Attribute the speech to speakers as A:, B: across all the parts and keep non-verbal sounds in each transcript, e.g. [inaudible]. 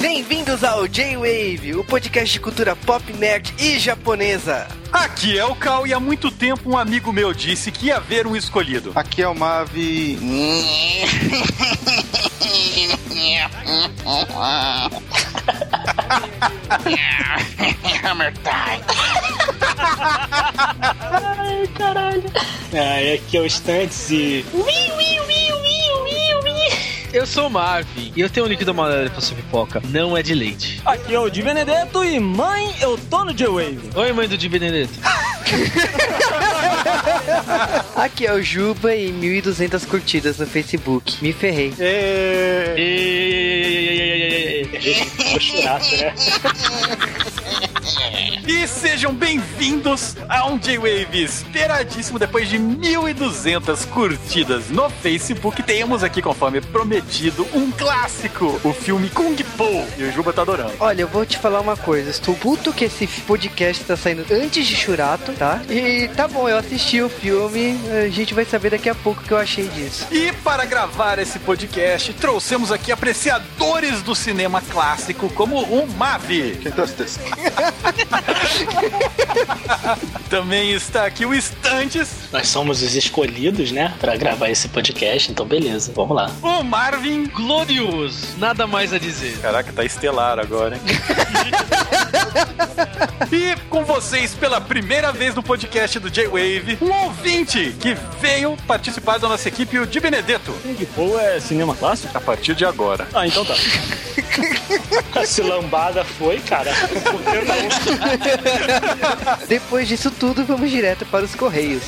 A: Bem-vindos ao J-Wave, o podcast de cultura pop, nerd e japonesa.
B: Aqui é o Cal e há muito tempo um amigo meu disse que ia haver um escolhido.
C: Aqui é o Mavi.
D: Ai, caralho. Ai, aqui é o Stunts e.
E: Eu sou o Marvin e eu tenho um líquido amarelo pra sua pipoca. Não é de leite.
F: Aqui é o Di Benedetto e mãe, eu tô no J-Wave.
E: Oi, mãe do Di Benedetto.
A: Aqui é o Juba e 1.200 curtidas no Facebook. Me ferrei.
D: Vou chorar, né?
B: E sejam bem-vindos a um J-Wave esperadíssimo depois de 1.200 curtidas no Facebook. Temos aqui, conforme prometido, um clássico, o filme Kung Po. E o Juba tá adorando.
A: Olha, eu vou te falar uma coisa. Estou puto que esse podcast tá saindo antes de Churato, tá? E tá bom, eu assisti o filme. A gente vai saber daqui a pouco o que eu achei disso.
B: E para gravar esse podcast, trouxemos aqui apreciadores do cinema clássico, como o Mavi.
C: Quem desse? [laughs] [laughs]
B: Também está aqui o Estantes,
D: Nós somos os escolhidos, né? Pra gravar esse podcast, então beleza, vamos lá.
B: o Marvin.
E: Glorioso. Nada mais a dizer.
B: Caraca, tá estelar agora, hein? [laughs] e com vocês pela primeira vez no podcast do J-Wave, um ouvinte que veio participar da nossa equipe, o Di Benedetto.
F: Po é cinema clássico?
B: A partir de agora.
F: Ah, então tá. [laughs]
D: Se lambada foi, cara.
A: Depois disso tudo, vamos direto para os Correios.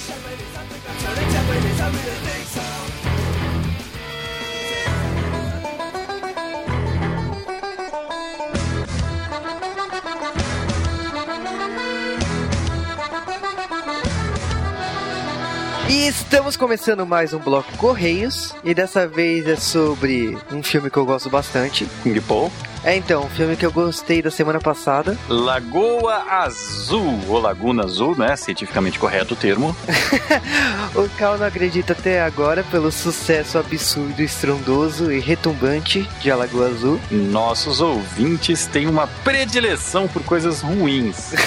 A: Estamos começando mais um bloco Correios. E dessa vez é sobre um filme que eu gosto bastante.
B: Kung Po.
A: É então, um filme que eu gostei da semana passada.
B: Lagoa Azul, ou Laguna Azul, né? Cientificamente correto o termo. [laughs]
A: O Cal não acredita até agora pelo sucesso absurdo, estrondoso e retumbante de Alagoa Azul.
B: Nossos ouvintes têm uma predileção por coisas ruins. [laughs]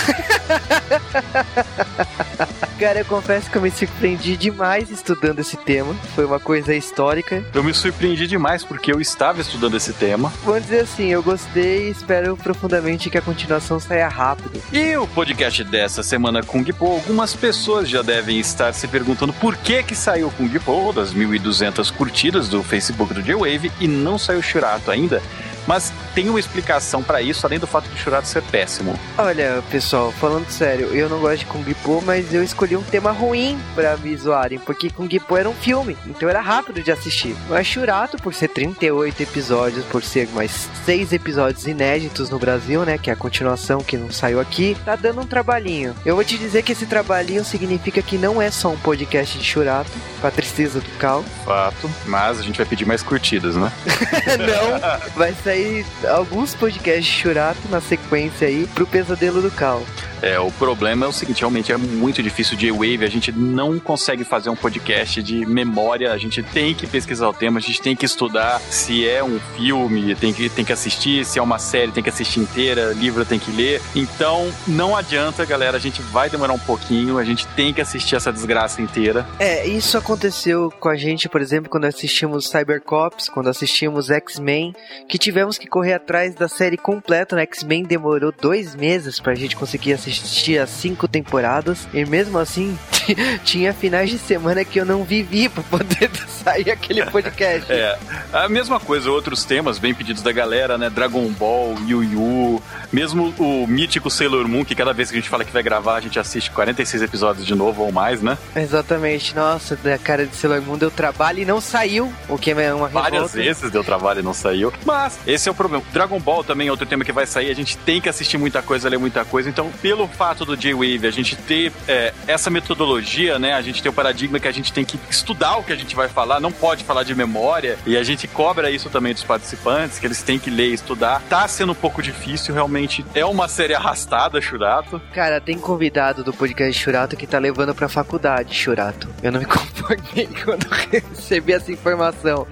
A: Cara, eu confesso que eu me surpreendi demais estudando esse tema. Foi uma coisa histórica.
B: Eu me surpreendi demais porque eu estava estudando esse tema.
A: Vamos dizer assim, eu gostei e espero profundamente que a continuação saia rápido.
B: E o podcast dessa semana Kung Po, algumas pessoas já devem estar se perguntando por que que saiu Kung Po das 1.200 curtidas do Facebook do J-Wave e não saiu Shurato ainda. Mas tem uma explicação pra isso, além do fato de Shurato ser péssimo.
A: Olha, pessoal, falando sério, eu não gosto de Kung Po, mas eu escolhi um tema ruim pra me zoarem, porque Kung Po era um filme, então era rápido de assistir. Mas Shurato, por ser 38 episódios, por ser mais 6 episódios inéditos no Brasil, né, que é a continuação que não saiu aqui, tá dando um trabalhinho. Eu vou te dizer que esse trabalhinho significa que não é só um podcast de Shurato, pra tristeza do Cal.
B: Fato. Mas a gente vai pedir mais curtidas, né? [laughs]
A: não, vai sair alguns podcasts de Shurato na sequência aí pro pesadelo do Cal.
B: É, o problema é o seguinte, realmente é muito difícil de Wave, a gente não consegue fazer um podcast de memória, a gente tem que pesquisar o tema, a gente tem que estudar se é um filme, tem que, tem que assistir, se é uma série, tem que assistir inteira, livro tem que ler. Então, não adianta, galera, a gente vai demorar um pouquinho, a gente tem que assistir essa desgraça inteira.
A: É, isso aconteceu com a gente, por exemplo, quando assistimos Cybercops, quando assistimos X-Men, que tivemos que correr atrás da série completa. No X-Men demorou dois meses pra gente conseguir assistir as cinco temporadas, e mesmo assim [laughs] tinha finais de semana que eu não vivi [laughs] pra poder sair aquele podcast. [laughs]
B: É, a mesma coisa, outros temas bem pedidos da galera, né? Dragon Ball, Yu Yu, mesmo o mítico Sailor Moon, que cada vez que a gente fala que vai gravar, a gente assiste 46 episódios de novo ou mais, né?
A: Exatamente, nossa, da cara de Sailor Moon deu trabalho e não saiu, o que é uma
B: Várias
A: revolta.
B: vezes deu trabalho e não saiu. Mas esse é o problema. Dragon Ball também é outro tema que vai sair. A gente tem que assistir muita coisa, ler muita coisa. Então, pelo fato do J-Wave, a gente ter é, essa metodologia, né? A gente tem o paradigma que a gente tem que estudar o que a gente vai falar, não pode falar de memória. E a gente cobra isso também dos participantes, que eles têm que ler e estudar. Tá sendo um pouco difícil, realmente. É uma série arrastada, Churato.
A: Cara, tem convidado do podcast Churato que tá levando pra faculdade, Churato. Eu não me comporto acordei [laughs] quando recebi essa informação.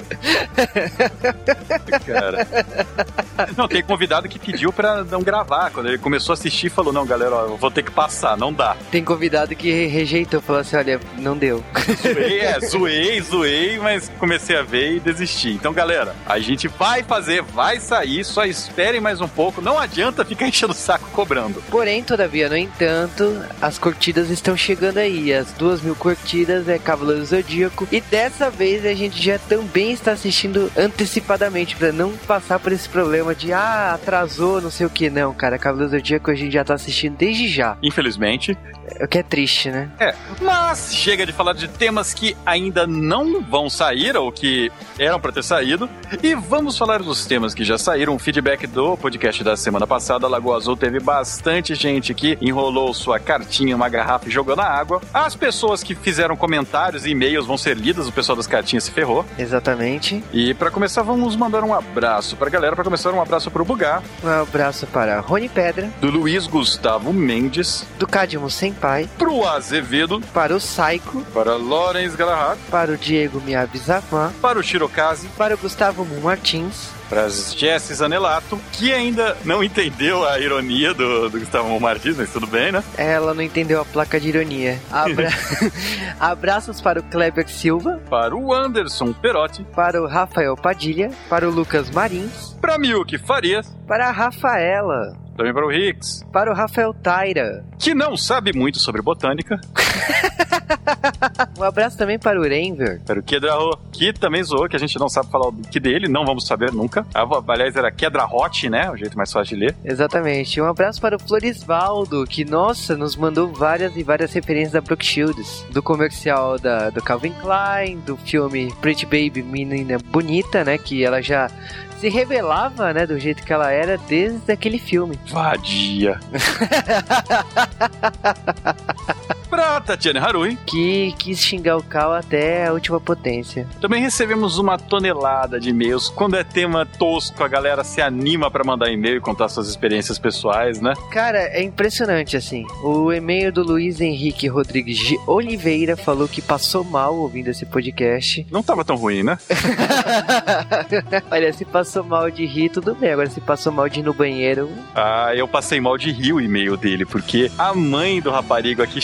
B: Cara. Não, tem convidado que pediu pra não gravar. Quando ele começou a assistir, falou: Não, galera, ó, eu vou ter que passar, não dá.
A: Tem convidado que rejeitou, falou assim: olha, não deu.
B: Zoei, é, [laughs] zoei, zoei, mas comecei a ver e desisti. Então, galera, a gente vai fazer, vai sair, só esperem mais um pouco. Não adianta ficar [laughs] enchendo o saco cobrando.
A: Porém, todavia, no entanto, as curtidas estão chegando aí. As duas mil curtidas é Cavaleiro Zodíaco. E dessa vez a gente já também está assistindo antecipadamente para não passar por esse problema de ah, atrasou, não sei o que. Não, cara, Cavaleiro Zodíaco a gente já tá assistindo desde já.
B: Infelizmente.
A: O que é triste, né?
B: É, mas chega de falar de temas que ainda não vão sair ou que eram para ter saído. E vamos falar dos temas que já saíram. O feedback do podcast da semana passada, Lagoa Azul, teve bastante gente que enrolou sua cartinha, uma garrafa e jogou na água. As pessoas que fizeram comentários e e-mails vão ser lidas, o pessoal das cartinhas se ferrou.
A: Exatamente.
B: E para começar, vamos mandar um abraço pra galera. Para começar, um abraço pro Bugar,
A: Um abraço para Rony Pedra,
B: do Luiz Gustavo Mendes,
A: do Cadmo Senpai,
B: pro Azevedo,
A: para o Saiko,
B: para Lorenz Galahad,
A: para o Diego Miyabizawa,
B: para o Shirokaze,
A: para o Gustavo Martins,
B: para as Jessie Zanelato, que ainda não entendeu a ironia do, do Gustavo Martins, mas tudo bem, né?
A: ela não entendeu a placa de ironia. Abra... [laughs] Abraços para o Kleber Silva,
B: Para o Anderson Perotti,
A: para o Rafael Padilha, para o Lucas Marins,
B: para Milk Farias,
A: para a Rafaela,
B: também para o Hicks,
A: para o Rafael Taira.
B: que não sabe muito sobre botânica, [laughs]
A: Um abraço também para o Renver.
B: para o Kedraho, que também zoou, que a gente não sabe falar o que dele, não vamos saber nunca. Aliás, era Kedrahot, né? O jeito mais fácil de ler.
A: Exatamente. Um abraço para o Florisvaldo, que, nossa, nos mandou várias e várias referências da Brooke Shields. Do comercial da, do Calvin Klein, do filme Pretty Baby Menina Bonita, né? Que ela já se revelava, né? Do jeito que ela era desde aquele filme.
B: Vadia. [laughs] pra Tatiana Harui,
A: Que quis xingar o Cal até a última potência.
B: também recebemos uma tonelada de e-mails. Quando é tema tosco, a galera se anima pra mandar e-mail e contar suas experiências pessoais, né?
A: Cara, é impressionante, assim. O e-mail do Luiz Henrique Rodrigues de Oliveira falou que passou mal ouvindo esse podcast. [laughs]
B: Não tava tão ruim, né? [laughs]
A: Olha, se passou mal de rir, tudo bem. Agora, se passou mal de ir no banheiro,
B: Ah, eu passei mal de rir o e-mail dele, porque a mãe do raparigo aqui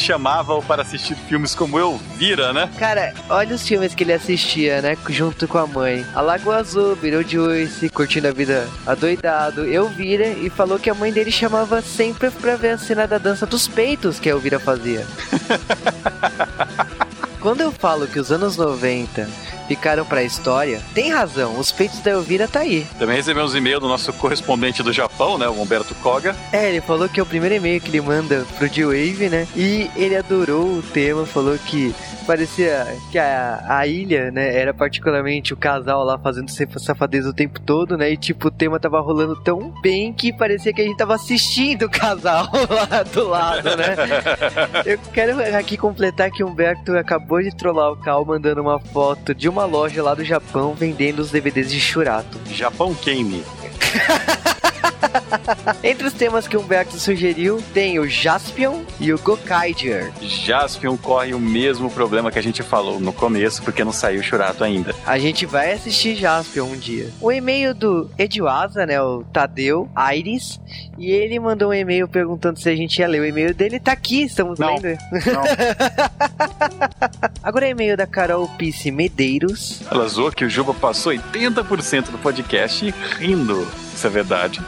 B: chamava-o para assistir filmes como Eu Vira, né?
A: Cara, olha os filmes que ele assistia, né? Junto com a mãe. A Lagoa Azul, Beetlejuice, Curtindo a Vida Adoidado, Eu Vira, e falou que a mãe dele chamava sempre pra ver a cena da dança dos peitos que a Elvira fazia. [laughs] Quando eu falo que os anos 90 ficaram pra história, tem razão, os peitos da Elvira tá aí.
B: Também recebemos um e-mail do nosso correspondente do Japão, né? O Humberto Koga.
A: É, ele falou que é o primeiro e-mail que ele manda pro D-Wave, né? E ele adorou o tema, falou que parecia que a, a ilha, né, era particularmente o casal lá fazendo safadeza o tempo todo, né? E tipo, o tema tava rolando tão bem que parecia que a gente tava assistindo o casal [laughs] lá do lado, né? [laughs] Eu quero aqui completar que o Humberto acabou de trollar o Cal mandando uma foto de uma loja lá do Japão vendendo os DVDs de Churato.
B: Japão Game. [laughs] [laughs]
A: Entre os temas que o Humberto sugeriu, tem o Jaspion e o Gokaiger.
B: Jaspion corre o mesmo problema que a gente falou no começo, porque não saiu o Churato ainda.
A: A gente vai assistir Jaspion um dia. O e-mail do Edwasa, né, o Tadeu Aires, e ele mandou um e-mail perguntando se a gente ia ler. O e-mail dele tá aqui, estamos
B: Não.
A: lendo.
B: Não. [laughs]
A: Agora é e-mail da Carol Pice Medeiros.
B: Ela zoou que o Juba passou 80% do podcast rindo. Isso é verdade.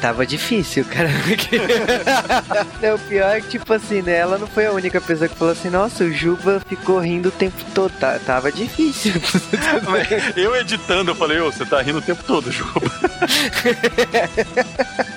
A: Tava difícil, cara. [laughs] não, o pior é que, tipo assim, né? Ela não foi a única pessoa que falou assim: Nossa, o Juba ficou rindo o tempo todo. Tá- tava difícil. [laughs]
B: Eu editando, eu falei, ô, você tá rindo o tempo todo, Juba. [laughs]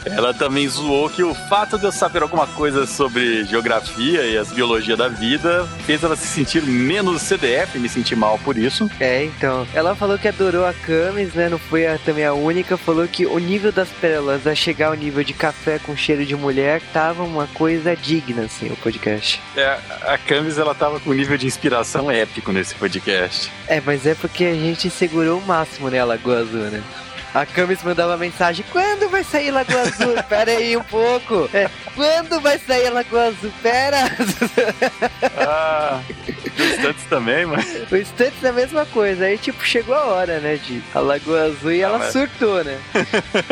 B: Ela também zoou que o fato de eu saber alguma coisa sobre geografia e as biologia da vida fez ela se sentir menos CDF me sentir mal por isso.
A: É, então. Ela falou que adorou a Camis, né? Não foi a- também a única. Falou que o nível das pérolas a chegar ao nível de café com cheiro de mulher tava uma coisa digna, assim, o podcast.
B: É, a Camis, ela tava com um nível de inspiração épico nesse podcast.
A: É, mas é porque a gente segurou o máximo, a Lagoa Azul, né? A Camis mandava mensagem: quando vai sair Lagoa Azul? [laughs] Pera aí um pouco. É, quando vai sair Lagoa Azul? Pera.
B: Ah, o Stunts também, mas.
A: O Stunts é a mesma coisa. Aí, tipo, chegou a hora, né? De a Lagoa Azul e
B: Ah,
A: ela
B: mas-
A: surtou, né?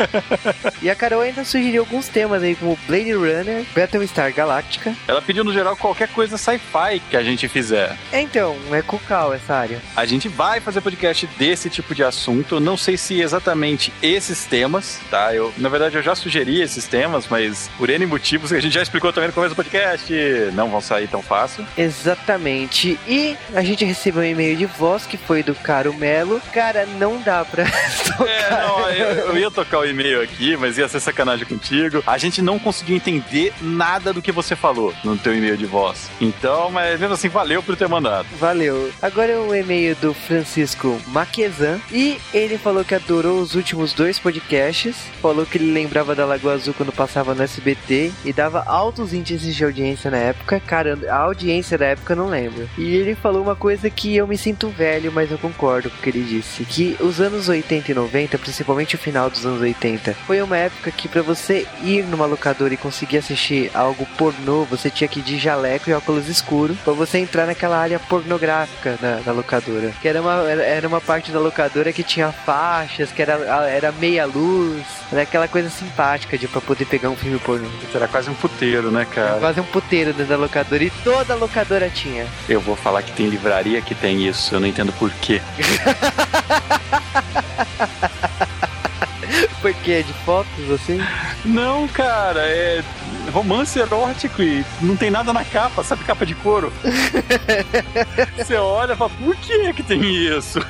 A: [laughs] e a Carol ainda sugeriu alguns temas aí, como Blade Runner, Battlestar Galactica.
B: Ela pediu no geral qualquer coisa sci-fi que a gente fizer.
A: É, então, é Cucal essa área.
B: A gente vai fazer podcast desse tipo de assunto. Não sei se exatamente esses temas, tá? Eu, na verdade, eu já sugeri esses temas, mas por N motivos que a gente já explicou também no começo do podcast, não vão sair tão fácil.
A: Exatamente. E a gente recebeu um e-mail de voz que foi do Caro Melo. Cara, não dá pra. [laughs]
B: É, não, eu, eu ia tocar o e-mail aqui, mas ia ser sacanagem contigo. A gente não conseguiu entender nada do que você falou no teu e-mail de voz. Então, mas mesmo assim, valeu por ter mandado.
A: Valeu. Agora é o e-mail do Francisco Maquezan. E ele falou que adorou os últimos dois podcasts. Falou que ele lembrava da Lagoa Azul quando passava no SBT. E dava altos índices de audiência na época. Cara, a audiência da época eu não lembro. E ele falou uma coisa que eu me sinto velho, mas eu concordo com o que ele disse. Que os anos 80 e 90, principalmente o final dos anos 80, foi uma época que pra você ir numa locadora e conseguir assistir algo pornô, você tinha que ir de jaleco e óculos escuros pra você entrar naquela área pornográfica da, locadora. Que era uma, era uma parte da locadora que tinha faixas, que era, era meia luz, era aquela coisa simpática de pra poder pegar um filme pornô.
B: Será quase um puteiro, né, cara?
A: Quase um puteiro dentro da locadora e toda locadora tinha.
B: Eu vou falar que tem livraria que tem isso, eu não entendo por quê. [laughs]
A: Porque é de fotos assim?
B: Não, cara, é romance erótico e não tem nada na capa, sabe capa de couro? [laughs] Você olha e fala, por que que tem isso?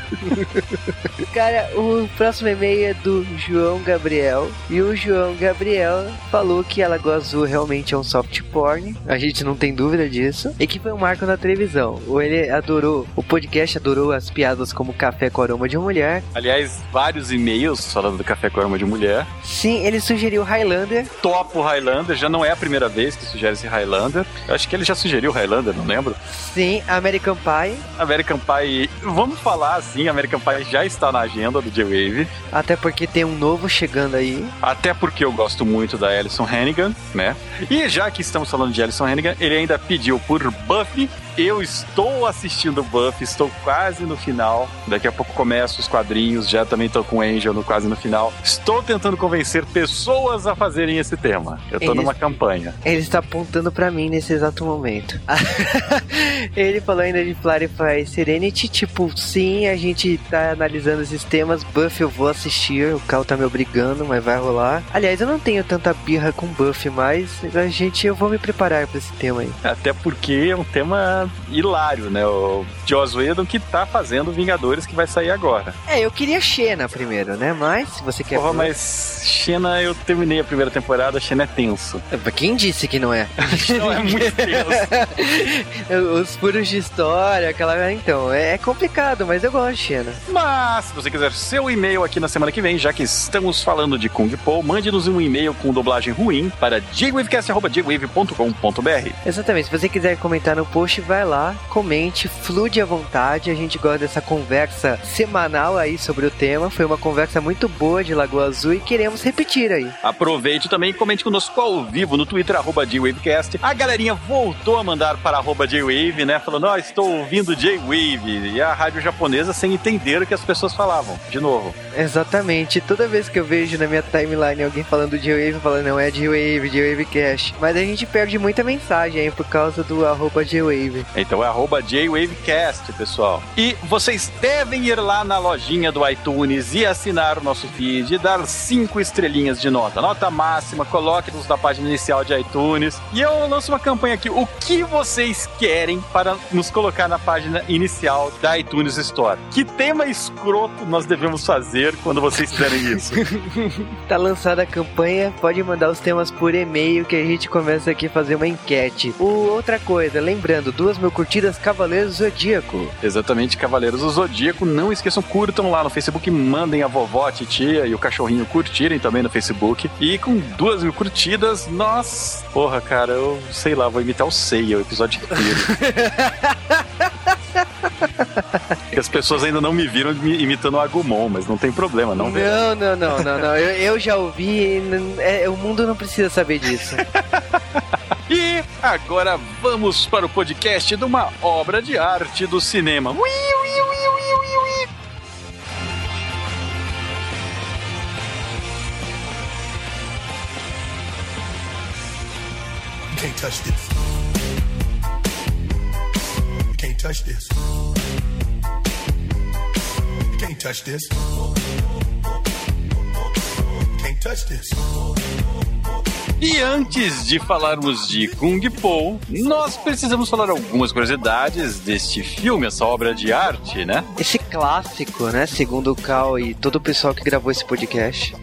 A: Cara, o próximo e-mail é do João Gabriel. E o João Gabriel falou que a Lagoa Azul realmente é um soft porn. A gente não tem dúvida disso. E que foi um marco na televisão. Ou ele adorou, o podcast adorou as piadas como café com aroma de mulher.
B: Aliás, vários e-mails falando do café com aroma de mulher.
A: Sim, ele sugeriu Highlander.
B: Topo Highlander, já não é a primeira vez que sugere esse Highlander. Eu acho que ele já sugeriu Highlander, não lembro.
A: Sim, American Pie.
B: American Pie, vamos falar assim, American Pie já está na agenda do J-Wave.
A: Até porque tem um novo chegando aí.
B: Até porque eu gosto muito da Alison Hannigan, né? E já que estamos falando de Alison Hannigan, ele ainda pediu por Buffy. Eu estou assistindo Buffy, estou quase no final. Daqui a pouco começo os quadrinhos, já também estou com Angel no quase no final. Estou tentando convencer pessoas a fazerem esse tema. Eu estou numa campanha.
A: Ele está apontando pra mim nesse exato momento. [laughs] ele falou ainda de Clarify Serenity, tipo, sim, a gente tá analisando esses temas. Buffy eu vou assistir, o Cal tá me obrigando, mas vai rolar. Aliás, eu não tenho tanta birra com Buffy, mas a gente, eu vou me preparar pra esse tema aí.
B: Até porque é um tema hilário, né? O Joss Whedon que tá fazendo Vingadores que vai sair agora.
A: É, eu queria Xena primeiro, né? Mas, se você quer.
B: Porra, mas Xena, eu terminei a primeira temporada, Xena é tenso.
A: Quem disse que não é? [laughs]
B: Não é muito tenso. [laughs]
A: Os furos de história, aquela. Então, é é complicado, mas eu gosto de Xena.
B: Mas, se você quiser seu e-mail aqui na semana que vem, já que estamos falando de Kung Po, mande-nos um e-mail com dublagem ruim para jwavecast.jwave.com.br.
A: Exatamente. Se você quiser comentar no post, vai lá, comente, flude à vontade. A gente gosta dessa conversa semanal aí sobre o tema. Foi uma conversa muito boa de Lagoa Azul e queremos repetir aí.
B: Aproveite também e comente conosco ao vivo no Twitter, arroba JWavecast. A galerinha voltou a mandar para arroba JWave, né? Falando, ó, estou ouvindo J-Wave. E a rádio japonesa sem entender o que as pessoas falavam. De novo.
A: Exatamente. Toda vez que eu vejo na minha timeline alguém falando de Wave, falando não é de Wave, de Wavecast. Mas a gente perde muita mensagem aí por causa do arroba J-Wave.
B: Então é arroba JWavecast, pessoal. E vocês devem ir lá na lojinha do iTunes e assinar o nosso feed e dar cinco estrelinhas de nota. Nota máxima, coloque-nos na página inicial de iTunes. E eu lanço uma campanha aqui. O que vocês querem para nos colocar na página inicial da iTunes Store? Que tema escroto nós devemos fazer quando vocês fizerem isso? [laughs]
A: Tá lançada a campanha, pode mandar os temas por e-mail que a gente começa aqui a fazer uma enquete. O, outra coisa, lembrando, duas mil curtidas Cavaleiros Zodíaco.
B: Exatamente, Cavaleiros do Zodíaco. Não esqueçam, curtam lá no Facebook, mandem a vovó, a titia e o cachorrinho curtirem também no Facebook. E com duas mil curtidas, nós. Porra, cara, eu sei lá, vou imitar o Seiya o episódio inteiro. [laughs] que as pessoas ainda não me viram imitando o Agumon, mas não tem problema, não.
A: Não, não, não, não, não. Eu, eu já ouvi. é, o mundo não precisa saber disso. [laughs]
B: E agora vamos para o podcast de uma obra de arte do cinema. Ui, ui, ui,
C: can't touch this. You can't touch this. You can't touch this. You can't touch this.
B: E antes de falarmos de Kung Po, nós precisamos falar algumas curiosidades deste filme, essa obra de arte, né?
A: Esse clássico, né? Segundo o Cal e todo o pessoal que gravou esse podcast.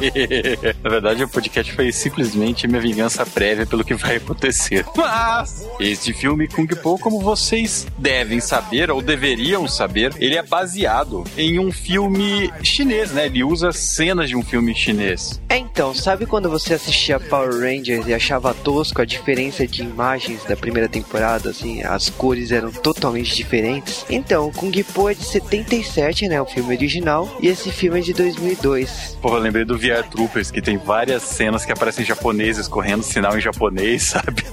A: [laughs]
B: Na verdade, o podcast foi simplesmente minha vingança prévia pelo que vai acontecer. Mas, este filme Kung Po, como vocês devem saber, ou deveriam saber, ele é baseado em um filme chinês, né? Ele usa cenas de um filme chinês.
A: É, então, sabe quando você assistia Power Rangers e achava tosco a diferença de imagens da primeira temporada, assim, as cores eram totalmente diferentes? Então, Kung Po é de 77, né, o filme original, e esse filme é de 2002.
B: Pô, eu lembrei do VR Troopers, que tem várias cenas que aparecem japoneses correndo sinal em japonês, [laughs] sabe?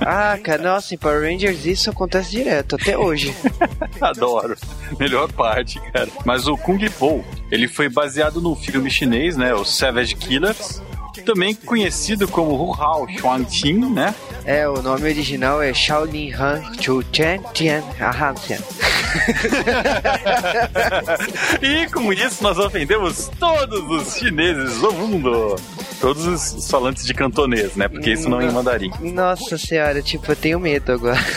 A: Ah, cara, nossa, em Power Rangers isso acontece direto, até hoje. [laughs]
B: Adoro. Melhor parte, cara. Mas o Kung Po, ele foi baseado no filme chinês, né? O Savage Killers. Também conhecido como Hu Hao Xuanqing, né?
A: É, o nome original é Shaolin Han Chu Chen Tian Ahansian. [laughs]
B: e com isso nós ofendemos todos os chineses do mundo. Todos os falantes de cantonês, né? Porque isso não é em mandarim.
A: Nossa senhora, tipo, eu tenho medo agora. [laughs]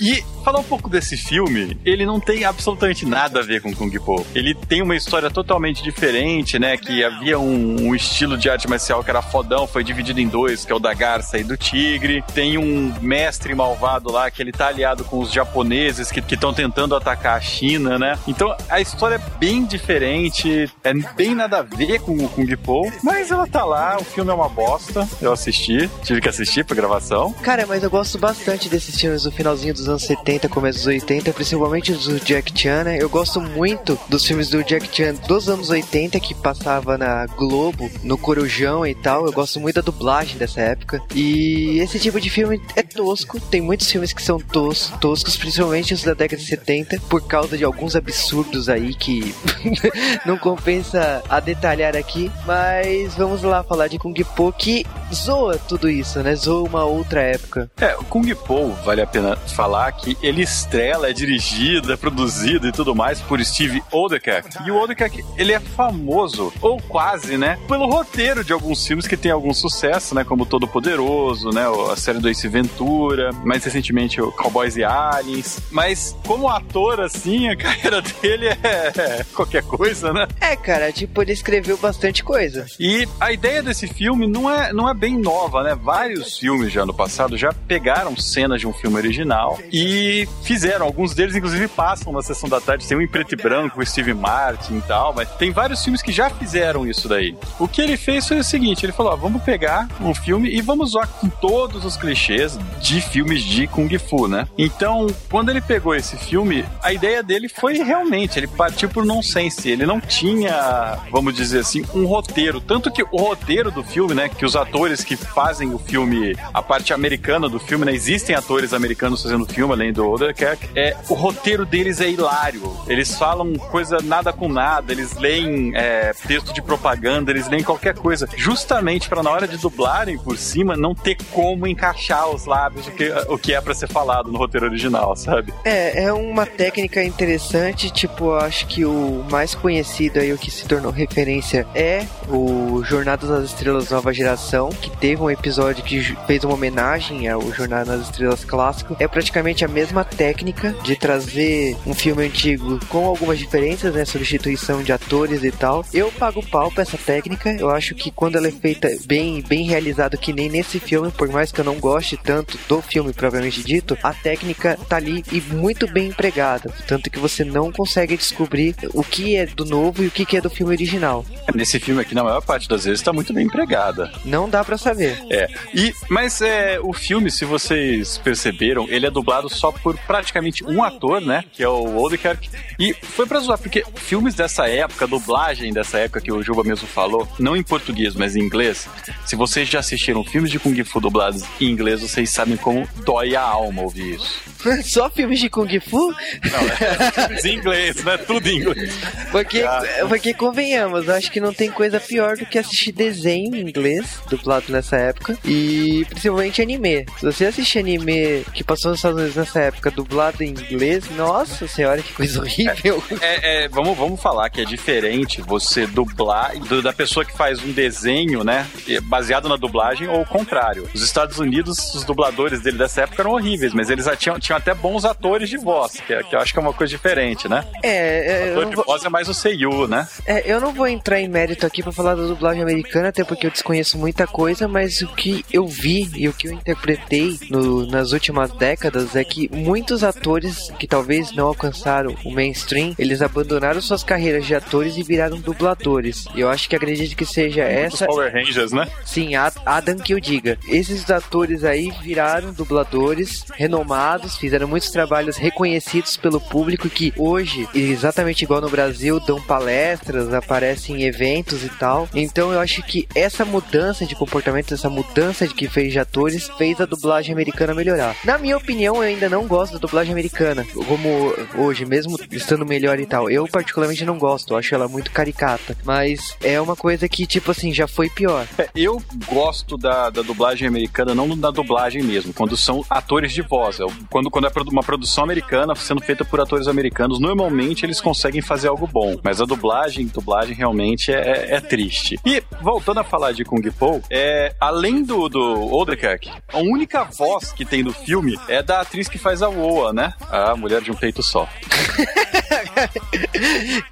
B: E falar um pouco desse filme, ele não tem absolutamente nada a ver com Kung Po. Ele tem uma história totalmente diferente, né? Que havia um, um estilo de arte marcial que era fodão, foi dividido em dois, que é o da garça e do tigre. Tem um mestre malvado lá que ele tá aliado com os japoneses que estão tentando atacar a China, né? Então a história é bem diferente, é bem nada a ver com o Kung Po, mas ela tá lá, o filme é uma bosta. Eu assisti, tive que assistir pra gravação.
A: Cara, mas eu gosto bastante desses filmes do finalzinho dos anos 70, começo dos 80, principalmente os do Jack Chan, né? Eu gosto muito dos filmes do Jack Chan dos anos 80 que passava na Globo, no Corujão e tal. Eu gosto muito da dublagem dessa época. E esse tipo de filme é tosco. Tem muitos filmes que são tos, toscos, principalmente os da década de 70, por causa de alguns absurdos aí que [laughs] não compensa a detalhar aqui. Mas vamos lá falar de Kung Po que zoa tudo isso, né? Zoa uma outra época.
B: É, o Kung Po, vale a pena falar que ele estrela, é dirigido, é produzido e tudo mais por Steve Odekak. E o Odekak, ele é famoso, ou quase, né, pelo roteiro de alguns filmes que tem algum sucesso, né, como Todo Poderoso, né, a série do Ace Ventura, mais recentemente o Cowboys e Aliens. Mas como ator, assim, a [laughs] carreira dele é qualquer coisa, né?
A: É, cara, tipo, ele escreveu bastante coisa.
B: E a ideia desse filme não é, não é bem nova, né? Vários filmes já no passado já pegaram cenas de um filme original e fizeram. Alguns deles, inclusive, passam na sessão da tarde. Tem um em preto e branco, o Steve Martin e tal, mas tem vários filmes que já fizeram isso daí. O que ele fez foi o seguinte: ele falou, ó, vamos pegar um filme e vamos usar com todos os clichês de filmes de Kung Fu, né? Então, quando ele pegou esse filme, a ideia dele foi realmente, ele partiu por nonsense. Ele não tinha, vamos dizer assim, um roteiro. Tanto que o roteiro do filme, né? Que os atores que fazem o filme, a parte americana do filme, né? Existem atores americanos fazendo filme, além do Oderkirk. É, o roteiro deles é hilário. Eles falam coisa nada com nada, eles leem é, texto de propaganda, eles leem qualquer coisa. Justamente para na hora de dublarem por cima, não ter como encaixar os lábios o que, o que é para ser falado no roteiro original, sabe?
A: É, é uma técnica interessante, tipo, acho que o mais conhecido aí, o que se tornou referência é o Jornada nas Estrelas Nova Geração, que teve um episódio que fez uma homenagem ao Jornada nas Estrelas clássico. É praticamente a mesma técnica de trazer um filme antigo com algumas diferenças, né, substituição de atores e tal. Eu pago pau pra essa técnica, eu acho que quando ela é feita bem, bem realizado, que nem nesse filme, por mais que eu não goste tanto do filme propriamente dito, a técnica tá ali e muito bem empregada, tanto que você não consegue descobrir o que é do novo e o que é do filme original.
B: Nesse filme filme aqui, na maior parte das vezes, tá muito bem empregada.
A: Não dá pra saber.
B: É. E, mas é, o filme, se vocês perceberam, ele é dublado só por praticamente um ator, né? Que é o Odenkirk. E foi pra zoar, porque filmes dessa época, dublagem dessa época que o Juba mesmo falou, não em português, mas em inglês, se vocês já assistiram filmes de Kung Fu dublados em inglês, vocês sabem como dói a alma ouvir isso.
A: Só filmes de Kung Fu?
B: Não, é em inglês, né? Tudo em inglês.
A: Porque,
B: Ah.
A: porque convenhamos, acho que não tem coisa pior do que assistir desenho em inglês, dublado nessa época, e principalmente anime. Se você assistir anime que passou nos Estados Unidos nessa época, dublado em inglês, nossa senhora, que coisa horrível.
B: É, é, vamos, vamos falar que é diferente você dublar do- da pessoa que faz um desenho, né? Baseado na dublagem ou o contrário. Os Estados Unidos, os dubladores dele dessa época eram horríveis, mas eles já tinham, tinham até bons atores de voz, que, é- que eu acho que é uma coisa diferente, né?
A: É, é, eu
B: Ator de
A: vou,
B: voz é mais o Seiyu, né?
A: é, eu não vou entrar em mérito aqui pra falar da dublagem americana, até porque eu desconheço muita coisa, mas o que eu vi e o que eu interpretei no- nas últimas décadas é que muitos atores que talvez não alcançaram o mainstream, eles abandonaram suas carreiras de atores e viraram dubladores. E eu acho que acredito que seja
B: Os
A: essa
B: Power Rangers, né?
A: Sim, Ad- Adam que eu diga. Esses atores aí viraram dubladores renomados, fizeram muitos trabalhos reconhecidos pelo público que hoje, exatamente igual no Brasil, dão palestras, aparecem em eventos e tal. Então eu acho que essa mudança de comportamento, essa mudança de que fez de atores, fez a dublagem americana melhorar. Na minha opinião, eu ainda não gosto da dublagem americana, como hoje, mesmo estando melhor e tal. Eu particularmente não gosto, acho ela muito caricata. Mas é uma coisa que, tipo assim, já foi pior.
B: É, Eu gosto da, da dublagem americana, não da dublagem mesmo, quando são atores de voz. É, Quando, quando é uma produção americana sendo feita por atores americanos, normalmente eles conseguem fazer algo bom. Mas a dublagem, dublagem realmente é, é triste. E voltando a falar de Kung Po, é, além do, do Odenkirk, a única voz que tem do filme é da atriz que faz a Oa, né? A mulher de um peito só. [laughs]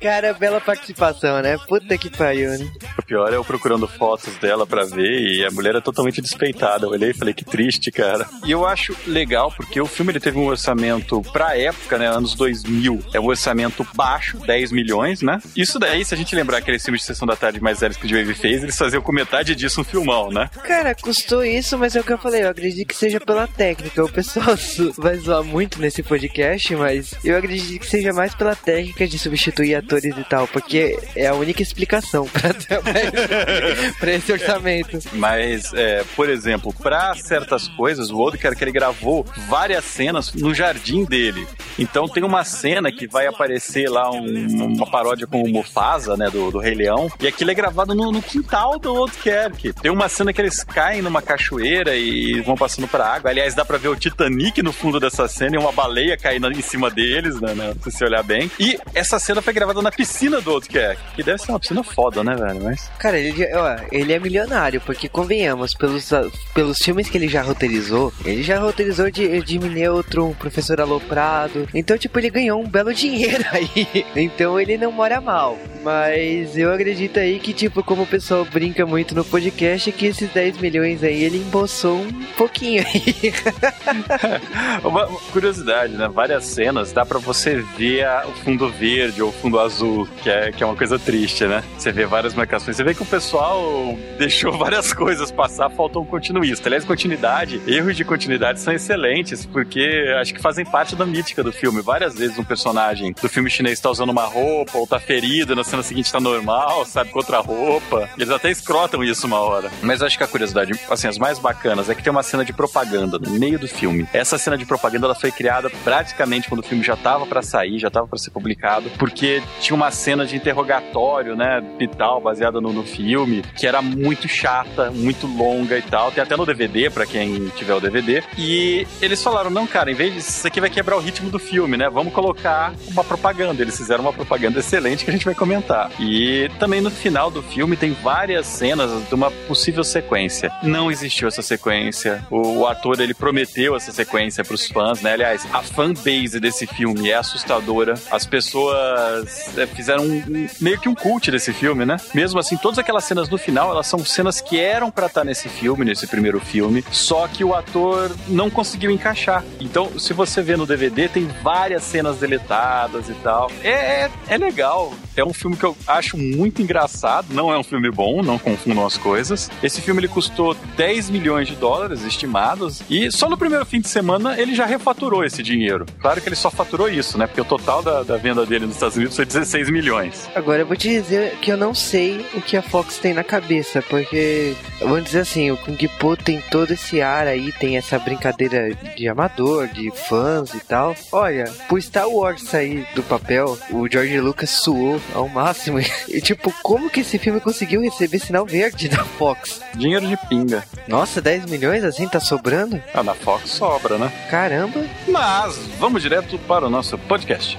A: Cara, bela participação, né? Puta que pariu, né?
B: O pior é eu procurando fotos dela pra ver e a mulher é totalmente despeitada. Eu olhei e falei que triste, cara. E eu acho legal porque o filme ele teve um orçamento pra época, né, anos 2000, é um orçamento baixo, 10 milhões, né? Isso daí, se a gente lembrar aqueles filmes de sessão da tarde mais velhos que o Wave fez, eles faziam com metade disso um filmão, né?
A: Cara, custou isso, mas é o que eu falei, eu acredito que seja pela técnica. O pessoal [laughs] vai zoar muito nesse podcast, mas eu acredito que seja mais pela técnica de substituir atores e tal, porque é a única explicação [laughs] pra, pra, esse orçamento.
B: Mas, é, por exemplo, pra certas coisas, o Odenkirk ele gravou várias cenas no jardim dele. Então tem uma cena que vai aparecer lá um- uma paródia com o Mufasa, né, do, do Rei Leão, e aquilo é gravado no, no quintal do Odenkirk. Tem uma cena que eles caem numa cachoeira e vão passando pra água. Aliás, dá pra ver o Titanic no fundo dessa cena e uma baleia caindo em cima deles, né, né, se você olhar bem. E essa cena foi gravada na piscina do Odenkirk, que deve ser uma piscina foda, né, velho? Mas...
A: Cara, ele, ó, ele é milionário, porque convenhamos, pelos, ah, pelos filmes que ele já roteirizou, ele já roteirizou de Jimmy Neutron, Professor Aloprado. Então, tipo, ele ganhou um belo [laughs] dinheiro aí. Então ele não mora mal. Mas eu acredito aí que, tipo, como o pessoal brinca muito no podcast, que esses 10 milhões aí ele embolsou um pouquinho aí. [laughs]
B: Uma curiosidade, né? Várias cenas dá pra você ver o fundo verde ou o fundo azul, que é, que é uma coisa triste, né? Você vê várias marcações. Você vê que o pessoal [laughs] deixou várias coisas passar, faltou um continuista. Aliás, continuidade, erros de continuidade são excelentes, porque acho que fazem parte da mítica do filme. Várias vezes um personagem do filme chinês tá usando uma roupa ou tá ferido, na cena seguinte tá normal, sabe, com outra roupa. Eles até escrotam isso uma hora. Mas acho que a curiosidade, assim, as mais bacanas é que tem uma cena de propaganda no meio do filme. Essa cena de propaganda ela foi criada praticamente quando o filme já tava pra sair, já tava pra ser publicado, porque tinha uma cena de interrogatório, né, e tal, baseada no, no filme, que era muito chata, muito longa e tal. Tem até no DVD, pra quem tiver o DVD. E eles falaram: não, cara, em vez disso, isso aqui vai quebrar o ritmo do filme, né? Vamos colocar uma propaganda. Eles fizeram uma propaganda excelente que a gente vai comentar. E também no final do filme tem várias cenas de uma possível sequência. Não existiu essa sequência. O, o ator ele prometeu essa sequência pros fãs, né? Aliás, a fanbase desse filme é assustadora. As pessoas é, fizeram um- um- meio que um cult desse filme, né? Mesmo assim, todas aquelas cenas no final, elas são cenas que eram pra estar nesse filme, nesse primeiro filme, só que o ator não conseguiu encaixar. Então, se você vê no DVD, tem várias cenas deletadas e tal. É, é, é legal. É um filme que eu acho muito engraçado. Não é um filme bom, não confundam as coisas. Esse filme ele custou 10 milhões de dólares estimados e só no primeiro fim de semana ele já refaturou esse dinheiro. Claro que ele só faturou isso, né? Porque o total da, da venda dele nos Estados Unidos foi 16 milhões.
A: Agora eu vou te dizer que eu não sei o que a Fox tem na cabeça, porque vamos dizer assim, o Kung Po tem todo esse ar aí, tem essa brincadeira de amador, de fãs e tal. Olha, por Star Wars sair do papel, o George Lucas suou ao máximo. [laughs] E tipo, como que esse filme conseguiu receber sinal verde da Fox?
B: Dinheiro de pinga.
A: Nossa, 10 milhões assim tá sobrando?
B: Ah, na Fox sobra, né?
A: Caramba!
B: Mas vamos direto para o nosso podcast.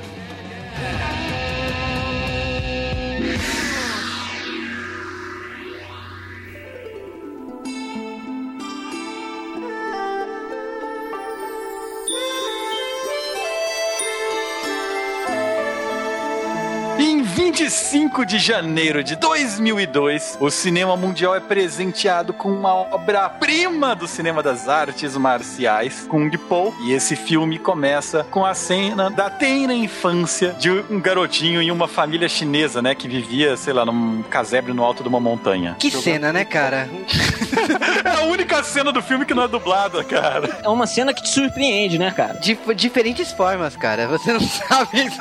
B: 25 de janeiro de 2002, o cinema mundial é presenteado com uma obra-prima do cinema das artes marciais, Kung Po. E esse filme começa com a cena da tenra infância de um garotinho em uma família chinesa, né, que vivia, sei lá, num casebre no alto de uma montanha.
A: Que cena, né, cara? [laughs]
B: É a única cena do filme que não é dublada, cara.
F: É uma cena que te surpreende, né, cara?
A: De diferentes formas, cara. Você não sabe. [laughs]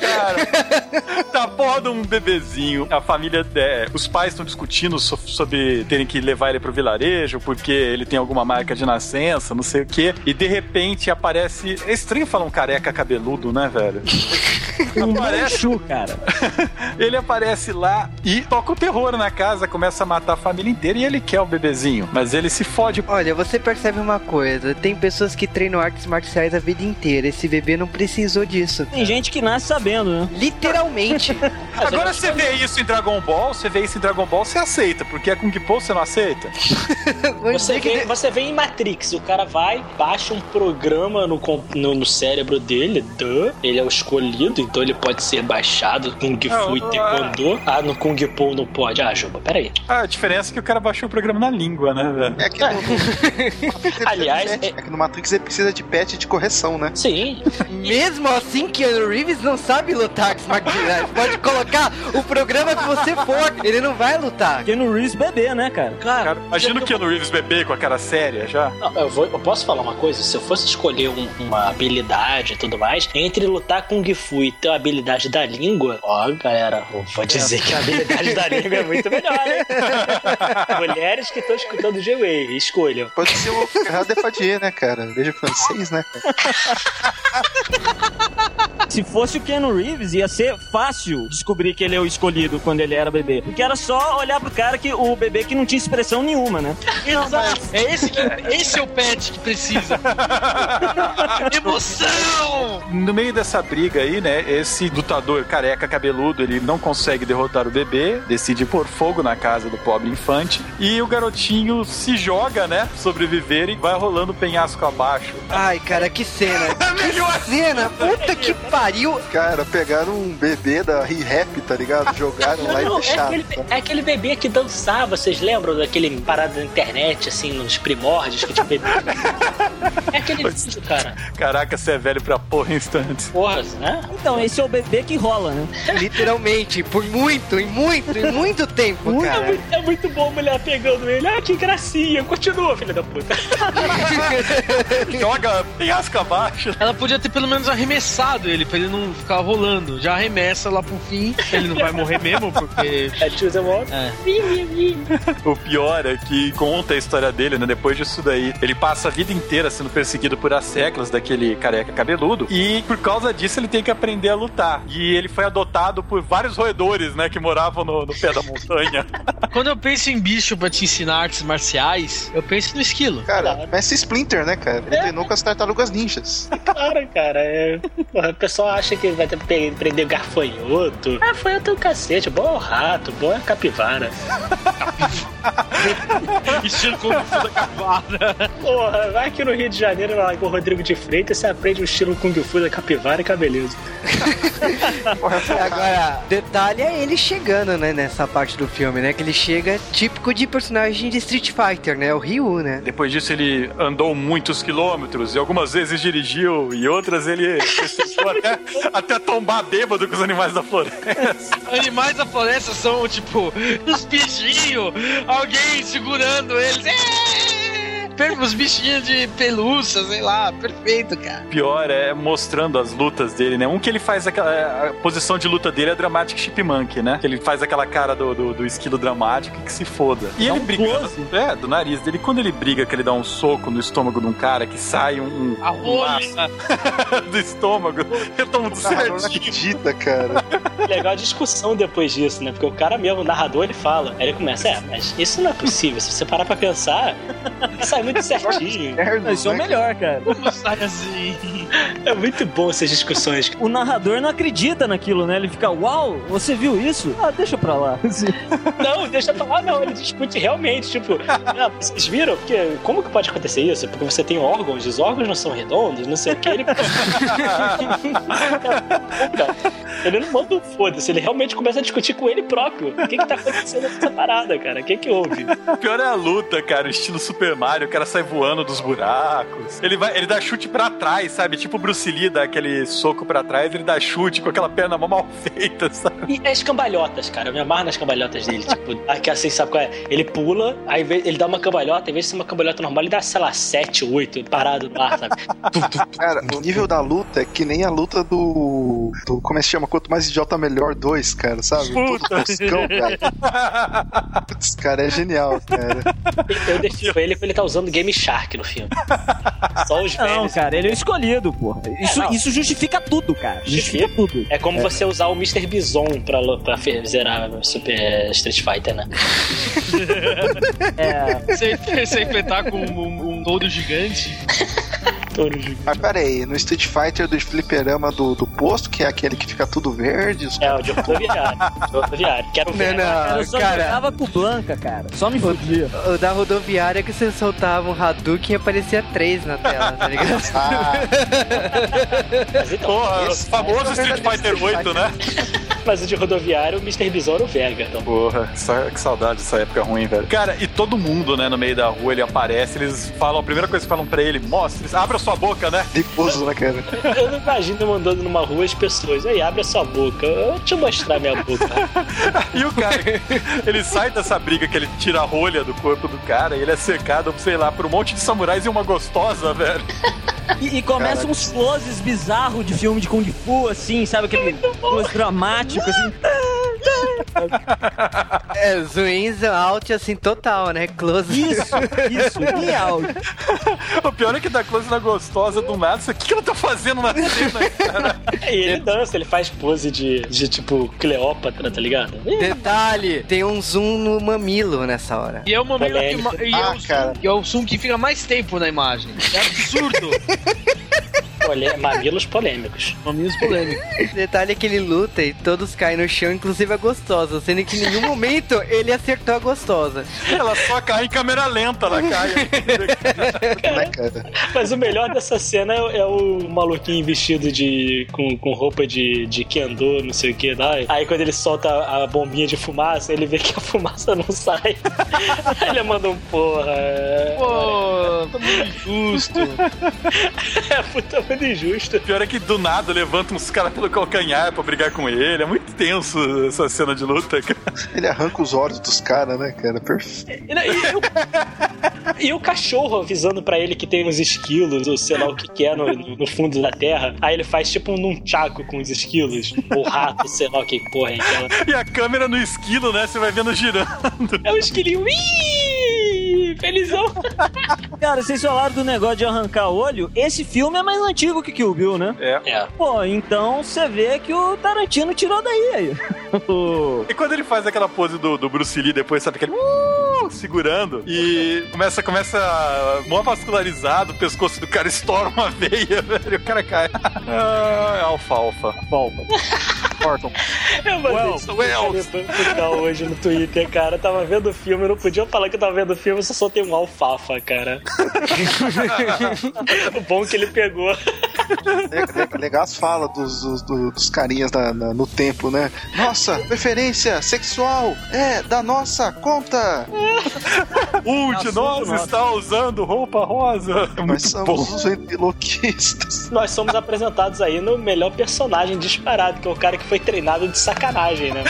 B: Cara, [laughs] tá porra de um bebezinho. A família, é, os pais estão discutindo so- sobre terem que levar ele pro vilarejo porque ele tem alguma marca de nascença, não sei o quê. E de repente aparece. É estranho falar um careca cabeludo, né, velho? [laughs]
F: Um
B: Aparece,
F: manchu, cara. [laughs]
B: ele aparece lá e toca o terror na casa, começa a matar a família inteira e ele quer o bebezinho. Mas ele se fode.
A: Olha, você percebe uma coisa: tem pessoas que treinam artes marciais a vida inteira. Esse bebê não precisou disso.
F: Tem gente que nasce sabendo, né?
A: Literalmente. [laughs]
B: Agora você vê isso em Dragon Ball, você vê isso em Dragon Ball, você aceita, porque é Kung Po você não aceita. [laughs]
D: Você vê, você vê em Matrix, o cara vai, baixa um programa no, no, no cérebro dele, duh, ele é o escolhido, então ele pode ser baixado, Kung Fu e
B: Ah,
D: Taekwondo. Ah, no Kung Po não pode. Ah, Juba, peraí.
B: Ah, a diferença é que o cara baixou o programa na língua, né, velho?
G: É que no, [laughs] no Matrix ele
D: Aliás,
G: precisa de patch.
D: é-
G: é que no Matrix ele precisa de patch de correção, né?
D: Sim,
A: Mesmo assim, Keanu Reeves não sabe lutar marciais. Pode colocar o programa que você for, ele não vai lutar.
F: Keanu Reeves bebê, né, cara?
B: Cara, imagina o Keanu Reeves bebê com a cara séria já.
D: Não, eu, vou- eu posso falar uma coisa? Se eu fosse escolher um- uma habilidade e tudo mais, entre lutar Kung Fu e ter a habilidade da língua, ó, galera, vou dizer que a habilidade da língua é muito melhor, hein? [laughs] Mulheres que estão escutando o G-Wave, escolham.
G: Pode ser o Ferrado Depardieu, né, cara? Veja francês, né?
F: Se fosse o Keanu Reeves, ia ser fácil descobrir que ele é o escolhido quando ele era bebê. Porque era só olhar pro cara que o bebê que não tinha expressão nenhuma, né? [laughs]
E: Exato. É esse, que, esse é o pet que precisa. [laughs] Emoção!
B: No meio dessa briga aí, né, esse lutador careca cabeludo, ele não consegue derrotar o bebê, decide pôr fogo na casa do pobre infante, e o garotinho se joga, né, sobreviver e vai rolando penhasco abaixo.
A: Ai, cara, que cena. [laughs] Que cena. Puta que pariu.
G: Cara, pegaram um bebê da Re-Rap, tá ligado? [laughs] Jogaram lá
D: Não,
G: e
D: é,
G: deixaram.
D: aquele, é aquele bebê que dançava, vocês lembram daquele parada na internet, assim, nos primórdios, que tinha bebê? É aquele vídeo, cara.
B: Caraca, você é velho pra porra instante.
D: Porra, né?
F: Então, esse é o bebê que rola, né? [laughs]
A: Literalmente, por muito, e muito, e muito tempo,
D: É
A: cara.
D: muito, é muito bom a mulher pegando ele. Ah, que gracinha. Continua, filha da puta. [laughs]
B: Joga penhasco abaixo.
E: Ela podia ter pelo menos arremessado ele pra ele não ficar rolando. Já arremessa lá pro fim. Ele não vai morrer mesmo, porque.
D: É choose a moto.
E: É.
B: O pior é que conta a história dele, né? Depois disso daí, ele passa a vida inteira sendo perseguido por as seclas daquele careca cabeludo. E por causa disso, ele tem que aprender a lutar. E ele foi adotado por vários roedores, né? Que moravam no, no pé da montanha. [laughs]
E: Quando eu penso em bicho pra te ensinar artes marciais, eu penso no esquilo.
G: Cara, Messi Splinter, né, cara? Ele treinou com as tartarugas ninjas.
D: Claro, cara. É... O pessoal acha que vai ter que pe- prender gafanhoto. Gafanhoto é o cacete. Bom é o rato, bom é a capivara. [laughs]
E: Estilo Kung Fu da capivara.
D: Porra, vai aqui no Rio de Janeiro, lá com o Rodrigo de Freitas, você aprende o estilo Kung Fu da capivara e que é. [laughs]
A: Agora, detalhe é ele chegando, né, nessa parte do filme, né? Que ele chega típico de personagem de Street Fighter, né? O Ryu, né?
B: Depois disso, ele andou muitos quilômetros e algumas vezes dirigiu e outras ele [laughs] até, até tombar bêbado com os animais da floresta. [laughs]
E: Animais da floresta são, tipo, os bichinhos, alguém segurando eles. Per- Os bichinhos de pelúcia, sei lá, perfeito, cara.
B: Pior é mostrando as lutas dele, né? Um que ele faz aquela. A posição de luta dele é Dramatic Chipmunk, né? Que ele faz aquela cara do, do, do esquilo dramático e que se foda. E
F: Dá
B: ele
F: um
B: brigando.
F: close.
B: É, do nariz dele. Quando ele briga, que ele dá um soco no estômago de um cara que sai um. um
E: A
B: um laço do estômago. Eu tô muito
G: não
B: certinho.
G: acredita, cara. [laughs]
D: Legal a discussão depois disso, né? Porque o cara mesmo, o narrador, ele fala. Aí ele começa, é, mas isso não é possível. Se você parar pra pensar, [laughs] sai muito certinho.
G: Inferno,
F: Isso é o
G: né,
F: melhor, cara. [laughs]
E: Como sai assim?
D: É muito bom essas discussões.
F: O narrador não acredita naquilo, né? Ele fica, uau, você viu isso? Ah, deixa pra lá. [laughs] Assim.
D: Não, deixa eu falar, não. Ele discute realmente, tipo, ah, vocês viram? Porque, como que pode acontecer isso? Porque você tem órgãos, os órgãos não são redondos, não sei o que. Ele. [laughs] Ele não manda um foda-se, ele realmente começa a discutir com ele próprio. O que que tá acontecendo nessa parada, cara? O que que houve?
B: O pior é a luta, cara, estilo Super Mario, cara sai voando dos buracos. Ele vai, ele dá chute pra trás, sabe? Tipo o Bruce Lee dá aquele soco pra trás, ele dá chute com aquela perna mó mal feita, sabe?
D: E as cambalhotas, cara, eu me amarro nas cambalhotas dele. Tipo, aqui assim, sabe qual é? Ele pula, aí ele dá uma cambalhota, em vez de ser uma cambalhota normal, ele dá, sei lá, 7, 8, parado no ar, sabe?
G: Cara, o nível da luta é que nem a luta do. Do como é que se chama? Quanto mais idiota, melhor dois, cara, sabe? Todo toscão, cara. Putz, cara, é genial, cara.
D: Eu defino ele porque ele tá usando Game Shark no filme. Só os
F: Não,
D: velhos.
F: cara, ele é o escolhido, porra. Isso,
D: não.
F: isso justifica tudo, cara. Justifica tudo.
D: É como você usar o Mr. Bison pra, pra zerar Super Street Fighter, né? [laughs]
F: É,
E: Você, você enfrentar com um, um todo gigante. [laughs]
D: Touro de-
G: Mas pera aí, no Street Fighter do fliperama do, do posto, que é aquele que fica tudo verde, os
D: É, o de rodoviário. De rodoviário. Quero
A: Não,
D: ver.
F: cara,
A: não,
F: eu só
A: cara.
F: jogava com Blanca, cara. Só me fudia.
A: O da rodoviária é que você soltava um Hadouken e aparecia três na tela, tá ligado?
G: Ah,
D: Mas, então,
B: Porra,
G: esse-
B: famoso Street Fighter
G: verdadeiro
B: 8, né?
D: Mas o de rodoviário, o Mr. Bison era o Vega. Então.
B: Porra, que saudade dessa época ruim, velho. Cara, e todo mundo, né, no meio da rua, ele aparece, eles falam, a primeira coisa que falam pra ele, mostra, eles, abre a sua boca, né?
G: difuso, né, cara? [laughs]
D: Eu não imagino eu andando numa rua as pessoas. Aí, abre a sua boca. Eu- eu mostrar minha boca. [laughs]
B: E o cara, ele sai dessa briga que ele tira a rolha do corpo do cara e ele é cercado, sei lá, por um monte de samurais e uma gostosa, velho.
F: E, e começa uns closes bizarros de filme de Kung Fu, assim, sabe? Aquele [laughs] close dramático, assim.
A: É, zoom in, zoom out, assim, total, né? Close.
F: Isso, isso, em áudio.
B: O pior é que dá close na gostosa do nada. Aqui que ela tá fazendo na cena, cara?
D: E ele dança, ele faz pose de, de tipo Cleópatra, tá ligado?
A: Detalhe, tem um zoom no mamilo nessa hora.
E: E é o momento que, ma- e é,
G: Ah,
E: o zoom,
G: cara.
E: e é o zoom que fica mais tempo na imagem. É absurdo. [laughs]
D: Olha, mamilos polêmicos.
E: Mamilos polêmicos.
A: Detalhe é que ele luta e todos caem no chão, inclusive a gostosa, sendo que em nenhum momento ele acertou a gostosa.
B: Ela só cai em câmera lenta, ela cai.
G: né, cara?
D: Mas o melhor dessa cena é, é o maluquinho vestido de. com, com roupa de, de kendo, não sei o que lá. Aí quando ele solta a, a bombinha de fumaça, ele vê que a fumaça não sai. Aí ele manda um porra.
E: Pô, tá muito injusto.
D: É puta muito injusto.
B: Pior é que do nada levanta uns caras pelo calcanhar pra brigar com ele. É muito tenso essa cena de luta, cara.
G: Ele arranca os olhos dos caras, né, cara? Perfeito.
D: E, e o, e o cachorro avisando pra ele que tem uns esquilos, ou sei lá o que que é no, no- fundo da terra. Aí ele faz tipo um nunchaku com os esquilos. Ou rato, sei lá o que porra é aquela.
B: E a câmera no esquilo, né? Você vai vendo girando.
D: É um esquilinho. Felizão. [laughs]
F: Cara, vocês falaram do negócio de arrancar olho. Esse filme é mais antigo que Kill Bill, né?
B: É.
D: É.
F: Pô, então você vê que o Tarantino tirou daí aí. [laughs]
B: E quando ele faz aquela pose do, do Bruce Lee depois, sabe aquele uh, segurando e começa, começa mó vascularizado, o pescoço do cara [laughs] estoura uma veia, velho, e o cara cai. Ah, é alfalfa.
G: Thornton. [laughs]
D: Eu mandei
B: Well,
D: isso
B: well.
D: hoje no Twitter, cara. Eu tava vendo o filme, eu não podia falar que eu tava vendo o filme, eu só soltei um alfafa, cara. [laughs] o bom que ele pegou.
G: Le- le- Legal as falas dos, dos, do- dos carinhas na- na- no tempo, né? Nossa, preferência sexual é da nossa conta. [laughs]
B: Um de nós está usando roupa rosa. É
G: Nós somos
B: bom.
G: os ventriloquistas.
D: Nós somos apresentados aí no melhor personagem disparado, que é o cara que foi treinado de sacanagem, né?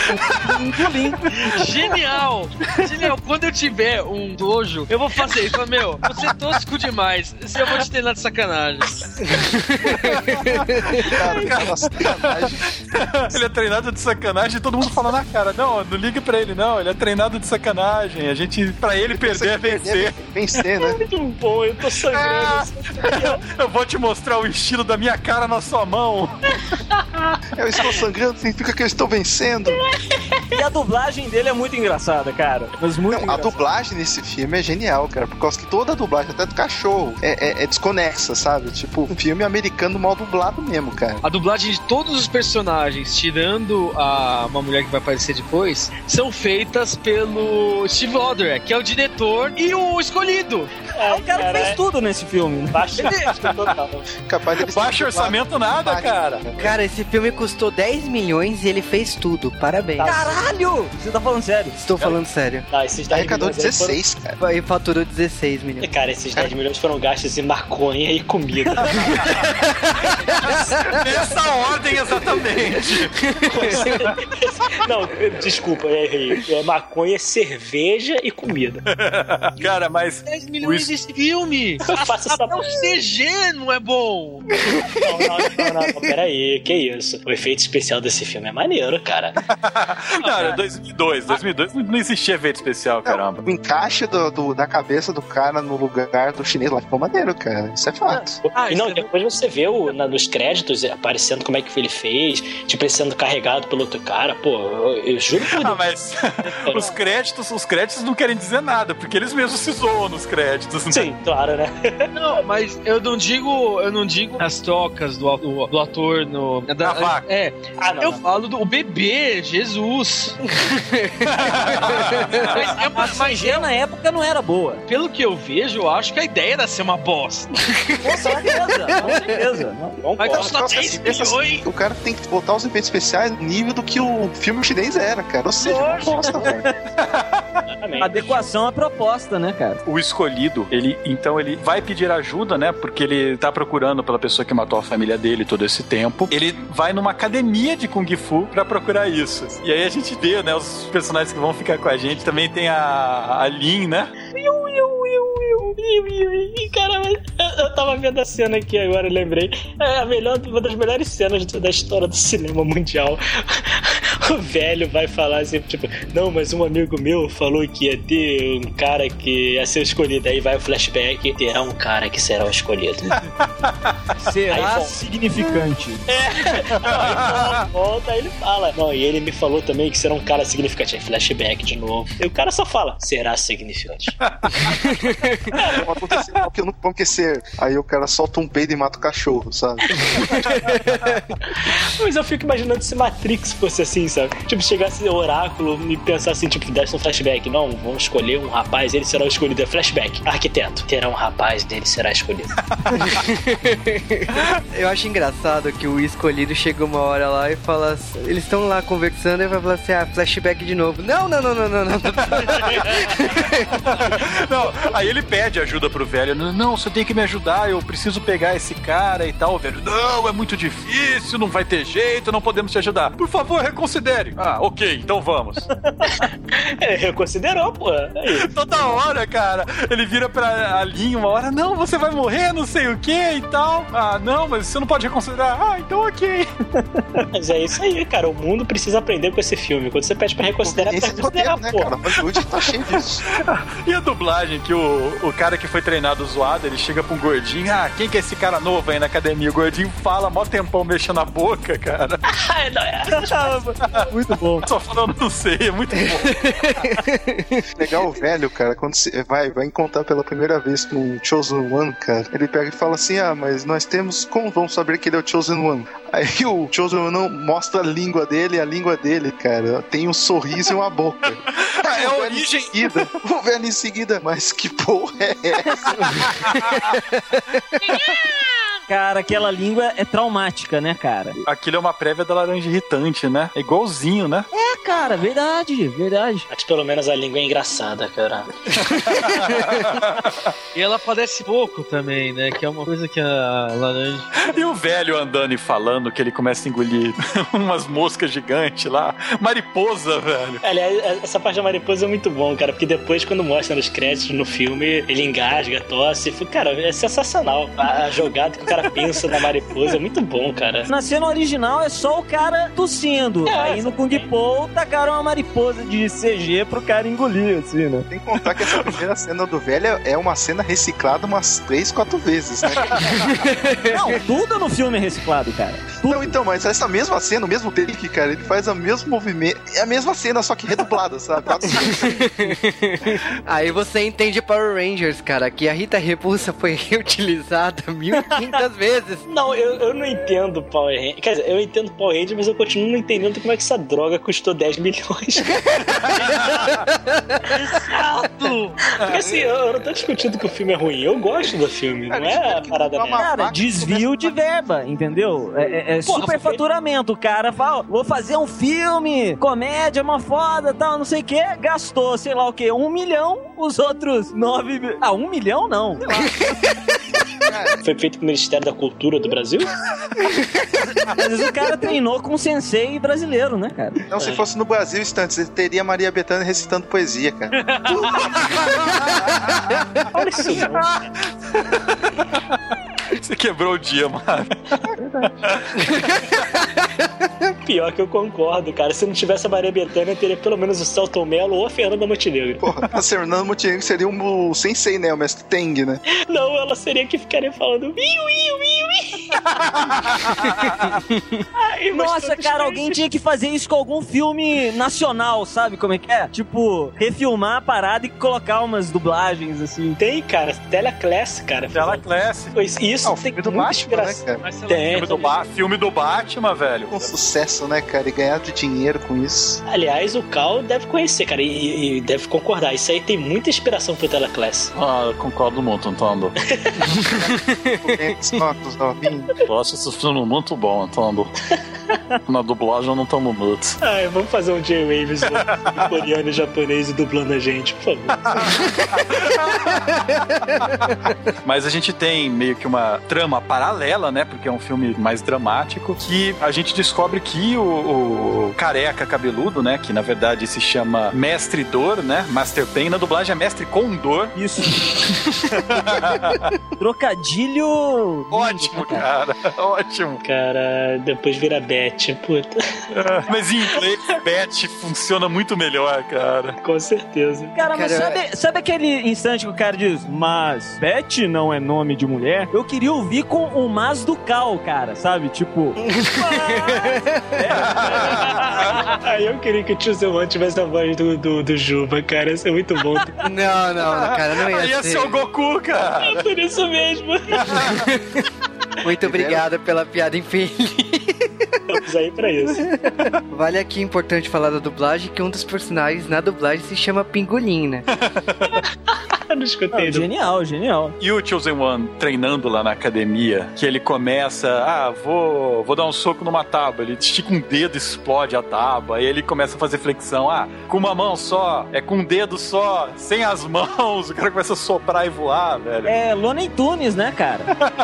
D: [laughs]
E: Genial! Genial! Quando eu tiver um dojo, eu vou fazer isso. Fala, Meu, você é tosco demais. Eu vou te treinar de sacanagem.
G: Cara, aquela sacanagem.
B: Ele é treinado de sacanagem e todo mundo fala na cara. Não, não liga pra ele, não. Ele é treinado de sacanagem. A gente, pra ele perder é vencer.
G: Vencer, né? [laughs]
D: Muito bom, eu tô sangrando.
B: Eu vou te mostrar o estilo da minha cara na sua mão. [laughs]
G: Eu estou sangrando, significa que eu estou vencendo.
F: E a dublagem dele é muito engraçada, cara. Mas muito
G: Não, a
F: engraçada.
G: dublagem nesse filme é genial, cara. Por causa que toda a dublagem, até do cachorro, é, é- é desconexa, sabe? Tipo, um filme americano mal dublado mesmo, cara.
E: A dublagem de todos os personagens, tirando a uma mulher que vai aparecer depois, são feitas pelo Steve Odder, que é o diretor e o escolhido.
D: É,
F: O cara fez tudo nesse filme.
D: Baixa [laughs] total.
G: Capaz dele
B: Baixo orçamento nada, cara.
A: Cara, esse filme custou 10 milhões e ele fez tudo. Parabéns.
F: Caralho! Você tá falando sério?
A: Estou falando sério.
D: Não, esses 10
G: Arrecadou
D: milhões aí foram-
G: 16, cara.
A: E faturou 16 milhões.
D: Cara, esses 10 milhões foram gastos em maconha e comida. [laughs]
B: Nessa ordem exatamente. [laughs]
D: Não, desculpa, eu errei. É maconha, cerveja e comida. [laughs]
B: Cara, mas
E: 10 milhões
B: Os-
E: desse filme!
D: Faça essa
E: Até o CG não é bom!
D: Não, não, não, não, não, peraí, que isso? O efeito especial desse filme é maneiro, cara.
B: Cara, 2002, 2002 não existia efeito especial, caramba.
G: O encaixe do, do- da cabeça do cara no lugar do chinês lá ficou maneiro, cara. Isso é fato.
E: Ah,
D: e não,
E: isso é-
D: depois você vê o, na- nos créditos aparecendo como é que ele fez, tipo, ele sendo carregado pelo outro cara. Pô, eu, eu juro por
B: Ah,
D: Deus.
B: mas [laughs] os créditos, os créditos não querem dizer nada, porque eles mesmos se zoam nos créditos. né?
D: Sim, claro, né? [laughs]
E: Não, mas eu não digo, eu não digo as trocas do, do, do ator no. Da,
B: Na vaca.
E: É,
D: Ah, não,
E: eu falo do o bebê, Jesus. [laughs] mas, é mas
F: CG na época não era boa.
E: pelo que eu vejo, eu acho que a ideia era ser uma bosta.
F: Com certeza, com certeza.
D: Não
E: Mas
D: posso.
E: custou
G: Nossa,
E: 10
G: pensa
E: milhões.
G: o cara tem que botar os efeitos especiais no nível do que o filme chinês era, cara. Ou seja, uma bosta, velho.
D: Exatamente.
F: Adequação à proposta, né, cara?
B: O escolhido, ele então ele vai pedir ajuda, né? Porque ele tá procurando pela pessoa que matou a família dele todo esse tempo. Ele vai numa academia de Kung Fu pra procurar isso. E aí a gente vê, né, os personagens que vão ficar com a gente. Também tem a, a Lin, né?
D: Cara, eu, eu tava vendo a cena aqui agora, eu lembrei. É a melhor, uma das melhores cenas da história do cinema mundial. O velho vai falar assim, tipo, não, mas um amigo meu falou que ia ter um cara que ia ser escolhido. Aí vai o flashback, terá um cara que será o escolhido. [laughs]
F: Será
D: Aí
F: significante. [laughs]
D: Aí volta, aí ele fala. Não, e ele me falou também que será um cara significante. Aí flashback de novo. E o cara só fala, será significante. [laughs]
G: Porque eu não vou esquecer. Aí o cara solta um peido e mata o cachorro, sabe?
D: Mas eu fico imaginando se Matrix fosse assim, sabe? Tipo, chegasse o oráculo e pensar assim, tipo, desse um flashback. Não, vamos escolher um rapaz, ele será o escolhido. É flashback. Arquiteto, terá um rapaz, ele será escolhido. [laughs]
A: Eu acho engraçado que o escolhido chega uma hora lá e fala. assim- Eles estão lá conversando e vai falar assim: ah, flashback de novo. Não, não, não, não, não, não. [laughs]
B: Não, aí ele pede ajuda pro velho. Não, não, você tem que me ajudar, eu preciso pegar esse cara e tal. Velho, não, é muito difícil, não vai ter jeito, não podemos te ajudar. Por favor, reconsidere. Ah, ok, então vamos. [laughs]
D: É, reconsiderou, pô. Aí.
B: Toda hora, cara, ele vira pra a Lin uma hora, não, você vai morrer, não sei o que e tal. Ah, não, mas você não pode reconsiderar. Ah, então ok. [laughs]
D: Mas é isso aí, cara. O mundo precisa aprender com esse filme. Quando você pede pra reconsiderar, pra
G: é
D: reconsiderar,
G: né,
D: pô.
G: cara? Hollywood tá cheio disso. [laughs]
B: E a dublagem, que o, o cara que foi treinado zoado, ele chega pra um gordinho, ah, quem que é esse cara novo aí na academia? O gordinho fala, mó tempão mexendo a boca, cara.
D: Não é.
F: Muito bom.
B: Só falando não sei, é muito bom. [laughs]
G: Legal o velho, cara, quando você vai, vai encontrar pela primeira vez com o Chosen One, cara, ele pega e fala assim: Ah, mas nós temos. Como vamos saber que ele é o Chosen One? Aí [laughs] o Chosen One mostra a língua dele, e a língua dele, cara, tem um sorriso e uma boca. [laughs]
B: É a origem.
G: Em seguida, o velho em seguida, mas que porra é essa?
F: Cara, aquela língua é traumática, né, cara?
B: Aquilo é uma prévia da laranja irritante, né? É igualzinho, né?
F: É, cara, verdade, verdade.
D: Mas pelo menos a língua é engraçada, cara. [laughs]
E: E ela aparece pouco também, né? Que é uma coisa que a laranja.
B: E o velho andando e falando que ele começa a engolir [laughs] umas moscas gigantes lá. Mariposa, velho.
D: Aliás, essa parte da mariposa é muito bom, cara, porque depois, quando mostra nos créditos no filme, ele engasga, tosse. Cara, é sensacional. A a jogada que o cara pensa na mariposa é muito bom, cara.
F: Na cena original é só o cara tossindo.
D: É,
F: Aí no Kung Po tacaram uma mariposa de CG pro cara engolir, assim, né?
G: Tem que contar que essa primeira cena do velho é uma cena reciclada umas três, quatro vezes, né? [laughs]
F: Não, tudo no filme é reciclado, cara. Tudo.
G: Não, então, mas essa mesma cena, o mesmo take, cara, ele faz o mesmo movimento. É a mesma cena, só que redublada, sabe?
A: Aí você entende Power Rangers, cara, que a Rita Repulsa foi [laughs] reutilizada 1500 vezes.
D: Não, eu, eu não entendo Power Rangers. Quer dizer, eu entendo Power Rangers, mas eu continuo não entendendo como é que essa droga custou 10 milhões.
E: Exato!
D: Porque assim, eu, eu não tô discutindo que o filme é ruim. Eu gosto do filme, não é a parada minha.
F: Cara, desvio de verba, entendeu? É, é- é superfaturamento. O cara fala, "Ó, vou fazer um filme, comédia, uma foda, tal, não sei o que. Gastou, sei lá o que, um milhão, os outros nove... mil- Ah, um milhão não. Sei lá. [laughs]
D: Foi feito pelo Ministério da Cultura do Brasil?
F: Às vezes o cara treinou com um sensei brasileiro, né, cara?
G: Então, se fosse no Brasil, instantes, ele teria Maria Bethânia recitando poesia, cara. [laughs]
D: Olha isso, não.
B: Você quebrou o dia, mano.
D: Pior que eu concordo, cara. Se não tivesse a Maria Bethânia, teria pelo menos o Celton Mello ou a Fernanda Montenegro.
G: Porra, a [laughs] Fernanda Montenegro seria um, o sensei, né? O mestre Teng, né?
D: Não, ela seria que ficaria falando iu, iu, iu, iu. [laughs] Ai,
F: Nossa, cara, alguém tinha que fazer isso com algum filme nacional, sabe como é que é? Tipo, refilmar a parada e colocar umas dublagens, assim.
D: Tem, cara. Teleclass, cara.
B: Tela Class.
D: Pois Isso
G: Ah, o
D: tem
G: filme do
D: muita
G: Batman, né, cara?
D: Tem.
B: Filme do, Ba- filme do Batman, velho.
G: Com sucesso, né, cara? E ganhar de dinheiro com isso.
D: Aliás, o Cal deve conhecer, cara, e, e deve concordar. Isso aí tem muita inspiração pro Teleclass.
B: Ah, eu concordo muito, Antônio. [laughs] Acho esse filme muito bom, Antônio. Na dublagem eu não tomo muito.
D: Ai, vamos fazer um J-Waves coreano e japonês e dublando a gente, por favor. [laughs]
B: Mas a gente tem meio que uma trama paralela, né? Porque é um filme mais dramático. Que a gente descobre que o, o careca cabeludo, né? Que na verdade se chama Mestre Dor, né? Master Pain. Na dublagem é Mestre Condor.
F: Isso. [laughs] Trocadilho.
B: Ótimo,
F: né, cara?
B: cara. [laughs] Ótimo.
D: Cara, depois vira Beth, puta.
B: Mas em inglês, Beth funciona muito melhor, cara.
D: Com certeza.
F: Cara, mas
A: Cara,
F: sabe, sabe aquele instante que o cara diz, mas Beth não é nome de mulher? Eu queria ouvir com o mas do Cal, cara, sabe? Tipo, [laughs]
D: Aí eu queria que o tio Zé tivesse a voz do, do, do Juba, cara. Isso é muito bom.
A: Não, não, cara, não
B: Aí
A: ia
B: ia
A: ser.
B: ser o Goku, cara.
D: É por isso mesmo.
A: Muito obrigado pela piada infeliz.
D: Estamos aí pra isso.
A: Vale aqui importante falar da dublagem que um dos personagens na dublagem se chama Pingolim, né?
D: Eu não escutei.
F: ah,
D: do-
F: genial, genial.
B: E o Chosen One treinando lá na academia, que ele começa, ah, vou, vou dar um soco numa tábua. Ele estica um dedo, explode a tábua. Aí ele começa a fazer flexão, ah, com uma mão só, é com um dedo só, sem as [laughs] mãos. O cara começa a soprar e voar, velho.
F: É Looney Tunes, né, cara?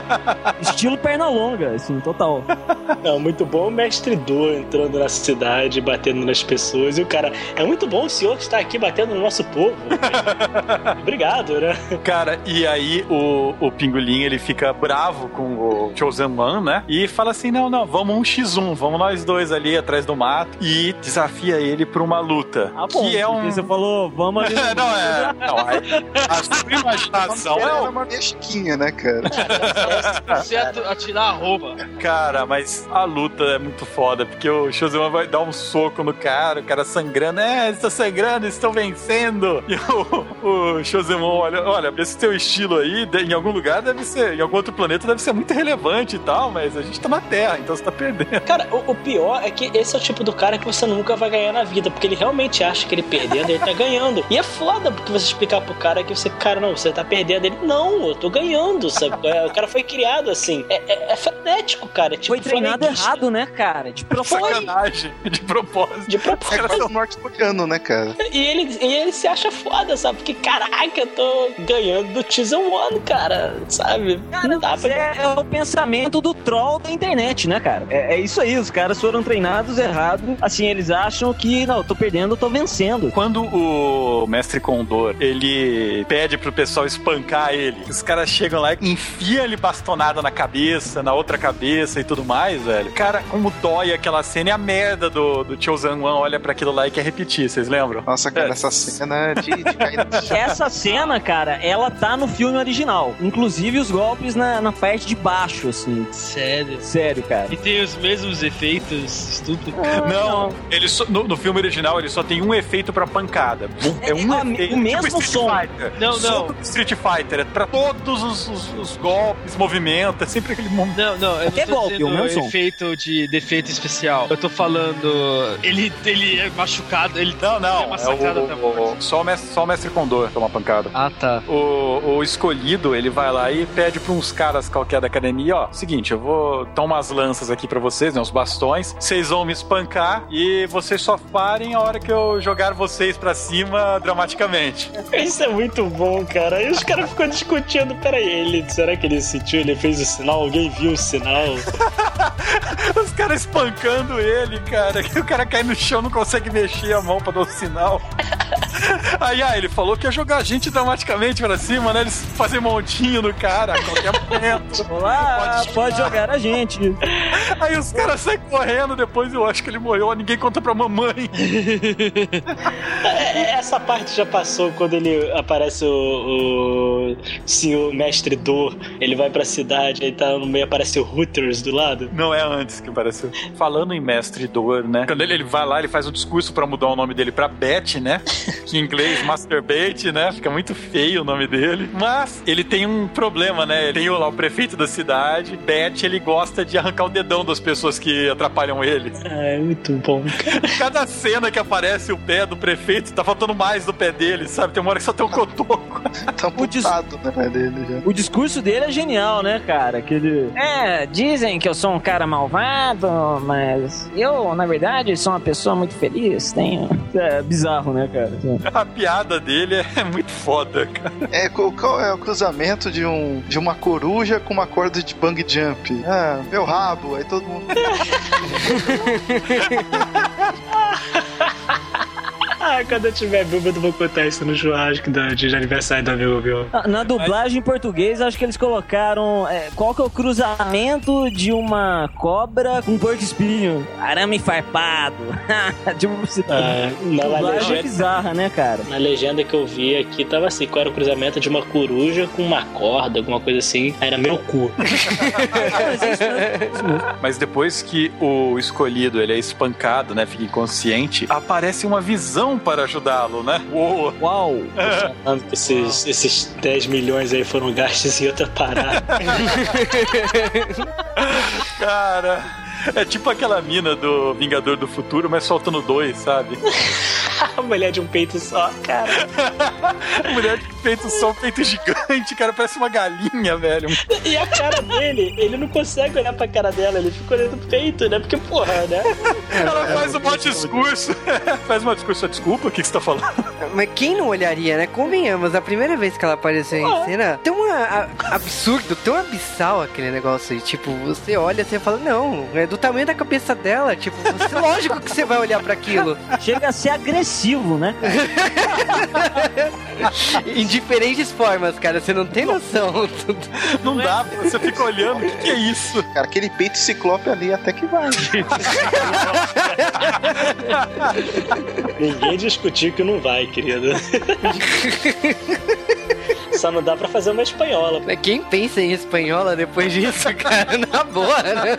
F: [laughs] Estilo perna longa, assim, total.
D: Não, muito bom o mestre Do entrando na cidade, batendo nas pessoas. E o cara, é muito bom o senhor que está aqui batendo no nosso povo. [laughs] Obrigado. Treinado, né? [laughs]
B: Cara, e aí o, o pingolim ele fica bravo com o Chosen One, né? E fala assim: não, não, vamos um x1, vamos nós dois ali atrás do mato e desafia ele pra uma luta.
F: Ah, bom.
B: que é um.
F: Você falou, vamos ali. [laughs] no-
B: não, é. Não, aí, a sua imaginação é
G: é uma meia chiquinha, né, cara? [laughs]
E: Você atu- atirar a roupa.
B: Cara, mas a luta é muito foda, porque o Shozuman vai dar um soco no cara, o cara sangrando, é, eles estão sangrando, eles estão vencendo. E o, o Shozuman olha, olha, esse teu estilo aí, em algum lugar deve ser, em algum outro planeta deve ser muito relevante e tal, mas a gente tá na Terra, então você tá perdendo.
D: Cara, o, o pior é que esse é o tipo do cara que você nunca vai ganhar na vida, porque ele realmente acha que ele perdendo, ele tá ganhando. E é foda porque você explicar pro cara que você, cara, não, você tá perdendo. Ele, não, eu tô ganhando, sabe? É, O cara foi criado assim. É, é, é frenético, cara. É tipo
F: Foi treinado errado, né, cara? De propósito.
B: Sacanagem, de propósito.
D: De
G: Os
D: propósito.
G: caras são norte-coreano, né, cara?
D: E ele, e ele se acha foda, sabe? Porque, caraca, tô ganhando do Season One, cara, sabe? não dá pra.
F: é, é o pensamento do troll da internet, né, cara? É, é isso aí, os caras foram treinados errado. Assim, eles acham que, não, eu tô perdendo, eu tô vencendo.
B: Quando o mestre Condor, ele pede pro pessoal espancar ele, os caras chegam lá e enfiam ele bastonada na cabeça, na outra cabeça e tudo mais, velho. Cara, como dói aquela cena e a merda do, do Chosen One olha pra aquilo lá e quer repetir, vocês lembram?
G: Nossa, cara,
B: É.
G: essa cena é de, de cair no [laughs] chão.
F: Essa cena, cara, ela tá no filme original. Inclusive os golpes na, na parte de baixo, assim.
E: Sério.
F: Sério, cara.
E: E tem os mesmos efeitos estúpidos.
B: Não, ele só- no, no filme original ele só tem um efeito pra pancada. É um
F: É, é,
B: efeito.
F: o mesmo
B: tipo
F: som.
B: Fighter.
E: Não, não.
B: Street Fighter. É pra todos os, os- os golpes, movimentos. É sempre aquele momento.
E: Não, não, eu
F: Qualquer
E: não tô
F: golpe, o mesmo som.
E: efeito de defeito especial. Eu tô falando. Ele, ele é machucado, ele
B: Não, não.
E: É massacrado
B: é
E: até a
B: o,
E: morte.
B: o, só, o mestre, só o mestre Condor toma pancada.
E: Ah, tá.
B: O, o escolhido, ele vai lá e pede pra uns caras qualquer da academia, ó, seguinte, eu vou dar umas lanças aqui pra vocês, né, uns bastões, vocês vão me espancar e vocês só parem a hora que eu jogar vocês pra cima dramaticamente. [laughs]
D: Isso é muito bom, cara. E os caras ficam discutindo, peraí, ele, será que ele sentiu? Ele fez o sinal? Alguém viu o sinal? [laughs]
B: Os caras espancando ele, cara, que [laughs] o cara cai no chão, não consegue mexer a mão pra dar o sinal. Aí, ah, ele falou que ia jogar a gente dramaticamente pra cima, né? Eles fazem montinho no cara a qualquer momento. [laughs]
F: Olá,
B: Pode
F: pode, jogar a gente.
B: Aí os caras saem correndo, depois eu acho que ele morreu, ninguém conta pra mamãe.
D: É, Essa parte já passou quando ele aparece o, o senhor mestre Dor. Ele vai pra cidade, aí tá no meio, aparece o Hooters do lado.
B: Não é antes que apareceu. Falando em mestre dor, né? Quando ele, ele vai lá, ele faz um discurso pra mudar o nome dele pra Bet, né? [laughs] Que em inglês, masturbate, né? Fica muito feio o nome dele. Mas ele tem um problema, né? Ele tem o- lá o prefeito da cidade. Bet, ele gosta de arrancar o dedão das pessoas que atrapalham ele.
D: Ah, é muito bom. [laughs]
B: Cada cena que aparece o pé do prefeito, tá faltando mais do pé dele, sabe? Tem uma hora que só tem um cotoco. [laughs]
G: Tá amputado, né, dele já.
F: O discurso dele é genial, né, cara? Que ele... É, dizem que eu sou um cara malvado, mas eu, na verdade, sou uma pessoa muito feliz, tenho... É bizarro, né, cara?
B: A piada dele é muito foda, cara.
G: É, qual qual é o cruzamento de, um, de uma coruja com uma corda de bang jump? Ah, meu rabo. Aí todo mundo. [laughs]
D: Ah, quando eu tiver bêbado, eu vou contar isso no churrasco de aniversário do amigo meu.
F: Na- Na dublagem em português, acho que eles colocaram. é, qual que é o cruzamento de uma cobra com um porco espinho? Arame farpado. [laughs] tipo,
D: Ah, na
F: dublagem
D: legenda,
F: bizarra, né, cara?
D: na legenda que eu vi aqui, tava assim: qual era o cruzamento de uma coruja com uma corda, alguma coisa assim. Era meu cu. [laughs]
F: Mas é isso mesmo.
B: Mas depois que o escolhido ele é espancado, né, fica inconsciente, aparece uma visão para ajudá-lo, né? Uou.
F: Uau!
D: Falando que esses, esses 10 milhões aí foram gastos em outra parada. [laughs]
B: Cara, é tipo aquela mina do Vingador do Futuro, mas soltando dois, sabe? [laughs] [laughs]
D: Mulher de um peito só, cara. [laughs]
B: Mulher de peito só, um peito gigante, cara, parece uma galinha, velho.
D: E a cara dele, ele não consegue olhar pra cara dela, ele fica olhando pro peito, né? Porque, porra, né?
B: Ela faz um monte de discurso. [laughs] faz um discurso, desculpa, o que, que você tá falando?
A: Mas quem não olharia, né? Convenhamos, a primeira vez que ela apareceu em cena, tão a- a- absurdo, tão abissal aquele negócio aí. Tipo, você olha assim e fala, não, é do tamanho da cabeça dela. Tipo, você, lógico que você vai olhar pra aquilo.
F: Chega a ser agressivo, né? [laughs] cara?
A: Indica diferentes formas, cara. Você não tem noção. [laughs]
B: Não dá, você fica olhando, o que, que é isso?
G: Cara, aquele peito ciclope ali até que vai. [laughs]
D: Ninguém discutiu que não vai, querido. Só não dá pra fazer uma espanhola.
A: Quem pensa em espanhola depois disso, [laughs] cara? Na boa, né?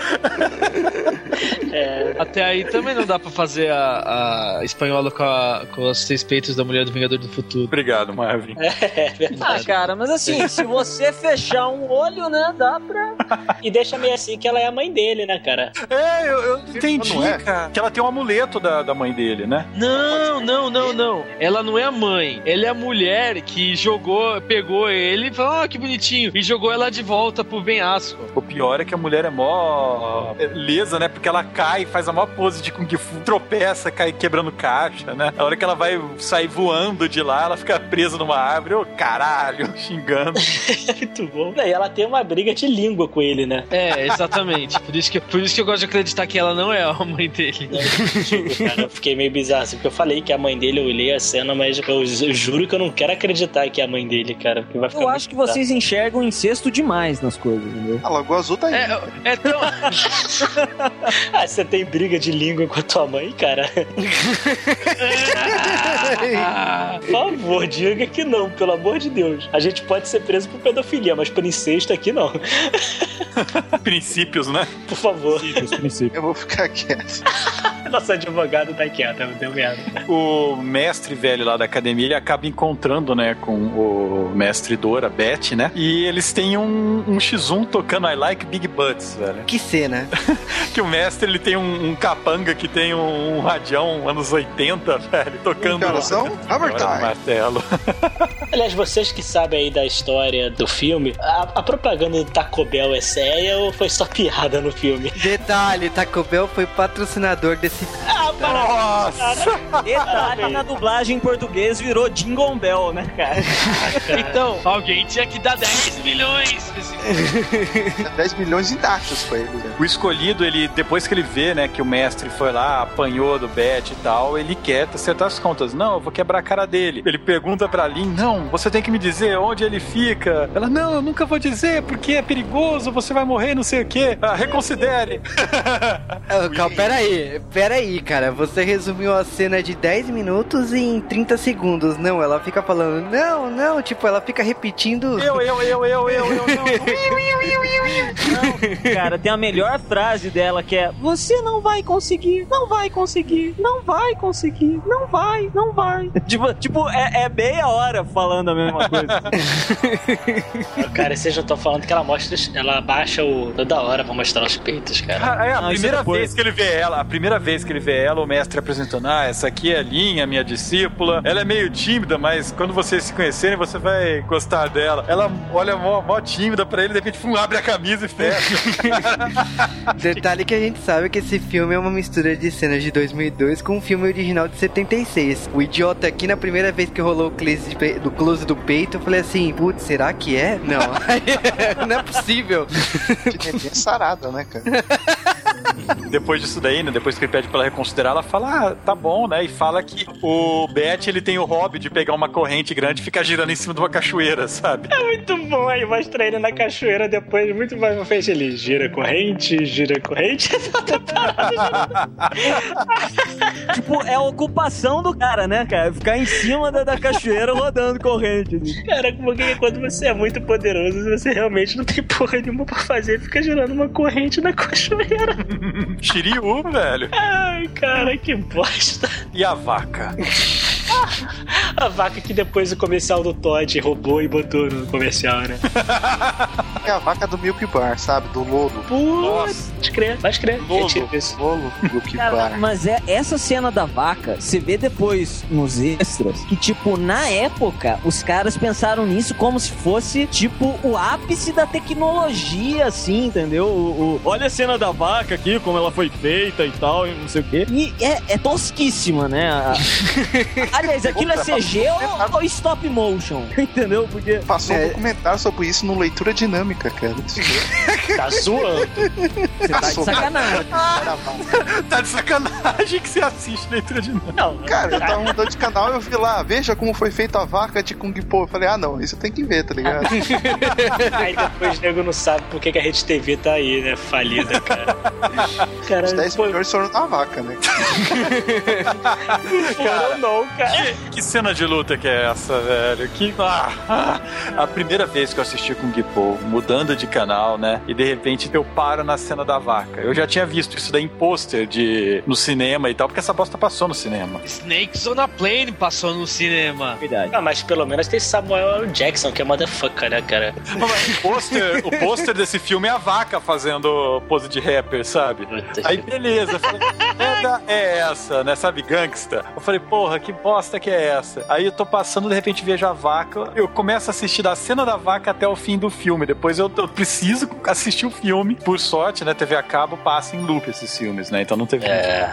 D: É,
E: Até aí também não dá pra fazer a, a espanhola com, a- com os seis peitos da mulher do Vingador do Futuro.
B: Obrigado, Marvin.
D: é
F: Ah,
D: verdade.
F: cara, mas assim, se você fechar um olho, né, dá pra.
D: E deixa meio assim que ela é a mãe dele, né, cara?
B: É, eu, eu entendi,
G: Não é?
B: cara. Que ela tem um amuleto da, da mãe dele, né?
E: Não, não, não, não. Ela não é a mãe. Ela é a mulher que jogou, pegou ele e falou, ó, que bonitinho. E jogou ela de volta pro penhasco.
B: O pior é que a mulher é mó lesa, né? Porque ela cai, faz a maior pose de Kung Fu, tropeça, cai quebrando caixa, né? A hora que ela vai sair voando de lá, ela fica presa numa árvore, ô caralho, [laughs] xingando. [laughs]
D: Muito bom. E ela tem uma briga de língua com ele, né?
E: É, exatamente. por, isso que, por isso que eu gosto de acreditar que ela não é a mãe dele.
D: Cara, eu fiquei meio bizarro, assim, porque eu falei que é a mãe dele, eu olhei a cena, mas eu, eu juro que eu não quero acreditar que é a mãe dele, cara. Porque vai ficar
F: Eu acho que vocês enxergam incesto demais nas coisas, entendeu?
G: A Lagoa Azul tá aí.
E: É, é tão.
D: bizarro. [laughs] Ah, você tem briga de língua com a tua mãe, cara?
E: Ah, [laughs]
D: Por favor, diga que não, pelo amor de Deus. A gente pode ser preso por pedofilia, mas por incesto aqui não.
B: Princípios, né?
D: Por favor.
G: Eu vou ficar quieto. [laughs]
D: Nossa advogado tá quieta, deu merda.
B: O mestre velho lá da academia, ele acaba encontrando, né, com o mestre Dora, Beth, né? E eles têm um, um X1 tocando I Like Big Butts, velho.
A: Que cena. [laughs]
B: Que o mestre, ele tem um, um capanga que tem um, um radião anos 80, velho, tocando...
G: Coração, Hammer [laughs]
B: Agora no
G: Time.
B: martelo.
D: Aliás, vocês que sabem aí da história do filme, a, a propaganda do Taco Bell é séria ou foi só piada no filme?
A: Detalhe, Taco Bell foi patrocinador desse.
D: Ah,
B: Nossa!
F: Detalhe na dublagem em português virou Jingle Bell, né, cara?
E: então, alguém tinha que dar 10 milhões. pra esse-
G: 10 [laughs] milhões em taxas pra ele. né?
B: O escolhido, ele, depois que ele vê, né, que o mestre foi lá, apanhou do Bet e tal, ele quer acertar as contas. Não, eu vou quebrar a cara dele. Ele pergunta pra Lin, não, você tem que me dizer onde ele fica. Ela, não, eu nunca vou dizer, porque é perigoso, você vai morrer, não sei o quê. Ah, reconsidere. [laughs]
A: Calma, peraí, peraí, cara. Você resumiu a cena de 10 minutos em 30 segundos. Não, ela fica falando, não, não, tipo, ela fica repetindo.
B: eu, eu, eu, eu, eu, eu, não.
F: Cara, tem a melhor frase dela que é: Você não vai conseguir, não vai conseguir, não vai conseguir, não vai, não vai. tipo, tipo é, é meia hora falando a mesma coisa.
D: Cara, vocês já estão falando que ela mostra, ela abaixa o toda hora pra mostrar os peitos, cara.
B: Ah, é, a
F: Não,
B: primeira
F: é
B: vez que ele vê ela, a primeira vez que ele vê ela, o mestre apresentando, ah, essa aqui é a Linha, minha discípula. Ela é meio tímida, mas quando vocês se conhecerem, você vai gostar dela. Ela olha mó, mó tímida pra ele, de repente, fum, abre a camisa e fecha. [laughs]
A: Detalhe que a gente sabe que esse filme é uma mistura de cenas de 2002 com um filme original de 76. O idiota aqui, na primeira vez que rolou o close, pe- do close do peito, eu falei assim, putz, será que é? Não. [laughs] [laughs] Não é possível.
G: Que neném sarada, né, cara? [laughs]
B: depois disso daí, né, depois que ele pede pra ela reconsiderar, ela fala, ah, tá bom, né, e fala que o Bet, ele tem o hobby de pegar uma corrente grande e ficar girando em cima de uma cachoeira, sabe?
D: É muito bom aí, mostra ele na cachoeira depois, muito mais pra frente ele gira corrente, gira corrente. [laughs]
F: tipo, é a ocupação do cara, né, cara? Ficar em cima da, da cachoeira rodando corrente. assim.
D: Cara, porque quando você é muito poderoso, você realmente não tem porra nenhuma pra fazer, fica girando uma corrente na cachoeira. [laughs]
B: Shiryu, velho.
D: Ai, cara, que bosta.
B: E a vaca? [laughs]
D: A vaca que depois o comercial do Todd roubou e botou no comercial, né? [laughs]
G: É a vaca do Milk Bar, sabe? Do Lolo.
B: Nossa.
D: Pode crer, pode crer.
B: Lolo.
D: Retiro isso.
G: Lolo Milk
F: Cara,
G: Bar.
F: mas é essa cena da vaca, você vê depois nos extras que, tipo, na época, os caras pensaram nisso como se fosse, tipo, o ápice da tecnologia, assim, entendeu? O, o- olha a cena da vaca aqui, como ela foi feita e tal, e não sei o quê. E é, é tosquíssima, né? A- [laughs] Aliás, aquilo é CG ou, ou stop motion? Entendeu? Porque.
G: Passou um
A: É.
G: documentário sobre isso no Leitura de hidrodinâmica, cara. [laughs]
D: Tá zoando.
F: Você tá de sacanagem.
B: Tá de sacanagem que você assiste leitura de.
D: Não,
G: Cara, eu tava mudando de canal e eu vi lá, veja como foi feita a vaca de Kung Po. Eu falei, ah não, isso tem que ver, tá ligado? [laughs]
D: Aí depois o nego não sabe por que, a Rede TV tá aí, né? Falida, cara. Cara,
G: Os 10
D: pô,
G: milhões foram na vaca, né?
D: foram não, cara.
B: Que, que cena de luta que é essa, velho? Que. ah, ah. a primeira vez que eu assisti com o Po, mudando de canal, né? E de repente eu paro na cena da vaca. Eu já tinha visto isso daí em pôster de no cinema e tal, porque essa bosta passou no cinema.
E: Snakes on a Plane passou no cinema.
F: Verdade.
D: Ah, mas pelo menos tem Samuel Jackson, que é motherfucker, né, cara?
B: Mas o pôster, o pôster desse filme é a vaca fazendo pose de rapper, sabe?
D: Puta
B: Aí beleza, eu falei, merda é essa, né? Sabe, gangsta? Eu falei, porra, que bosta que é essa? Aí eu tô passando, de repente vejo a vaca, eu começo a assistir da cena da vaca até o fim do filme. Depois eu, eu preciso assistir o filme. Por sorte, né? TV a cabo passa em loop esses filmes, né? Então não teve.
D: É.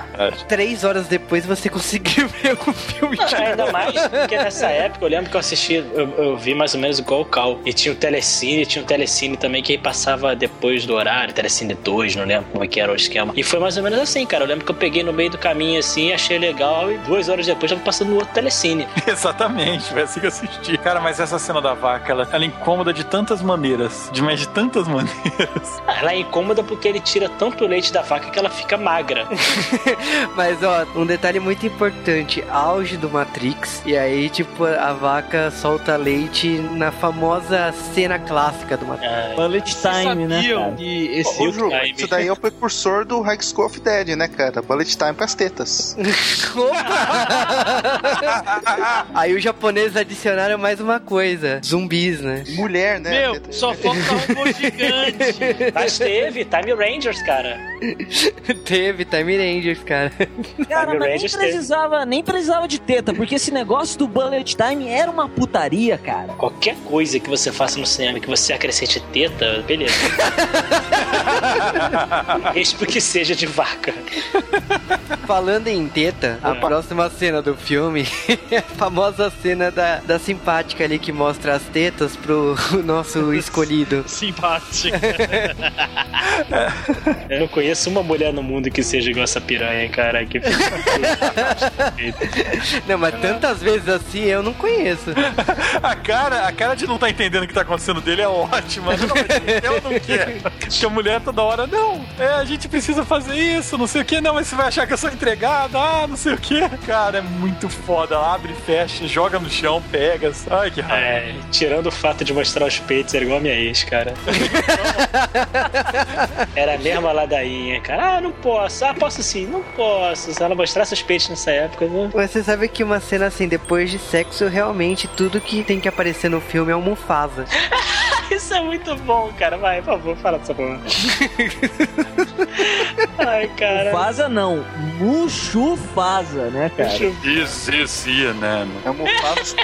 A: Três horas depois você conseguiu [laughs] ver o filme de
D: Ainda mais porque nessa época eu lembro que eu assisti, eu, eu vi mais ou menos igual o Cal. E tinha o Telecine, tinha o Telecine também que aí passava depois do horário, Telecine 2, não lembro como é que era o esquema. E foi mais ou menos assim, cara. Eu lembro que eu peguei no meio do caminho assim, achei legal e duas horas depois já tava passando no outro Telecine. [laughs]
B: Exatamente, foi assim que eu assisti. Cara, mas essa cena da vaca, ela, ela é incômoda de tantas maneiras. De mais de tantas [laughs] maneiras.
D: Ela é incômoda porque ele tira tanto o leite da vaca que ela fica magra. [laughs]
A: Mas ó, um detalhe muito importante, auge do Matrix, e aí tipo a vaca solta leite na famosa cena clássica do Matrix.
D: Ah,
F: Bullet
E: Vocês
F: time, né, cara?
E: que esse
G: Ô, Ju,
D: time.
G: isso daí é o precursor do High School of Dead, né, cara? Bullet Time pras tetas. [laughs]
A: aí os japoneses adicionaram mais uma coisa, zumbis, né?
G: Mulher, né?
E: Meu,
G: Teta-
E: só falta um robô gigante. [laughs]
D: Mas teve Time Rangers, cara.
A: Teve Time Rangers, cara.
F: Cara,
D: Time
F: mas nem
D: Rangers teve.
F: precisava, nem precisava de teta, porque esse negócio do Bullet Time era uma putaria, cara.
D: Qualquer coisa que você faça no cinema que você acrescente teta, beleza. [laughs] Mesmo que seja de vaca.
A: Falando em teta, a
D: É.
A: próxima cena do filme [laughs] é a famosa cena da, da simpática ali que mostra as tetas pro nosso escolhido.
E: Simpático. [laughs]
D: Eu não conheço uma mulher no mundo que seja igual essa piranha, cara. Que...
A: Não, mas tantas vezes assim eu não conheço.
B: A cara, a cara de não tá entendendo o que tá acontecendo dele é ótima. Não, eu não quero. Porque a mulher toda hora, não, é, a gente precisa fazer isso, não sei o que, não, mas você vai achar que eu sou entregada, ah, não sei o que. Cara, é muito foda. Abre, fecha, joga no chão, pega. Ai, que raiva.
D: É, tirando o fato de mostrar os peitos, era igual a minha ex, cara. [laughs] Era a mesma ladainha, cara. Ah, não posso. Ah, posso sim. Não posso. Se ela mostrasse os peitos nessa época, né?
A: Você sabe que uma cena assim, depois de sexo, realmente tudo que tem que aparecer no filme é um Mufasa. [laughs]
D: Isso é muito bom, cara. Vai, por favor, fala dessa porra. [laughs] Ai, cara.
F: Faza não, Muxufasa, né, cara?
B: Isso, isso, ia, né?
G: É Mufasa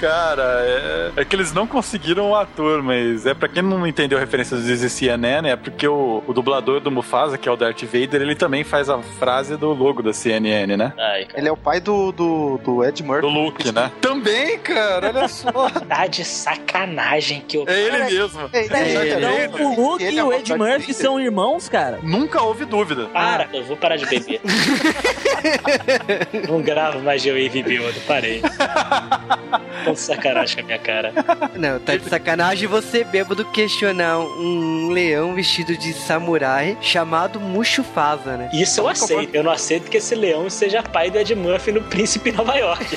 B: Cara, é, é que eles não conseguiram o ator, mas é pra quem não entendeu a referência do CNN, é porque o, o dublador do Mufasa, que é o Darth Vader, ele também faz a frase do logo da CNN, né?
D: Ai, cara.
G: Ele é o pai do, do, do Ed
B: Do
G: Murphy.
B: Luke, né? Também, cara, olha só. [laughs]
D: Tá de sacanagem que eu.
B: É ele mesmo.
G: É, é,
F: Então o Luke
G: Ele
F: e
G: é
F: o Ed Murphy são irmãos, cara.
B: Nunca houve dúvida.
D: Para, eu vou parar de beber. [laughs] Não gravo mais de eu e bêbado, parei. [laughs] Com sacanagem com a minha cara.
A: Não, tá de sacanagem você bêbado questionar um leão vestido de samurai chamado Muxufasa, né?
D: Isso eu aceito. Eu não aceito que esse leão seja pai do Ed Murphy no Príncipe Nova York. [laughs]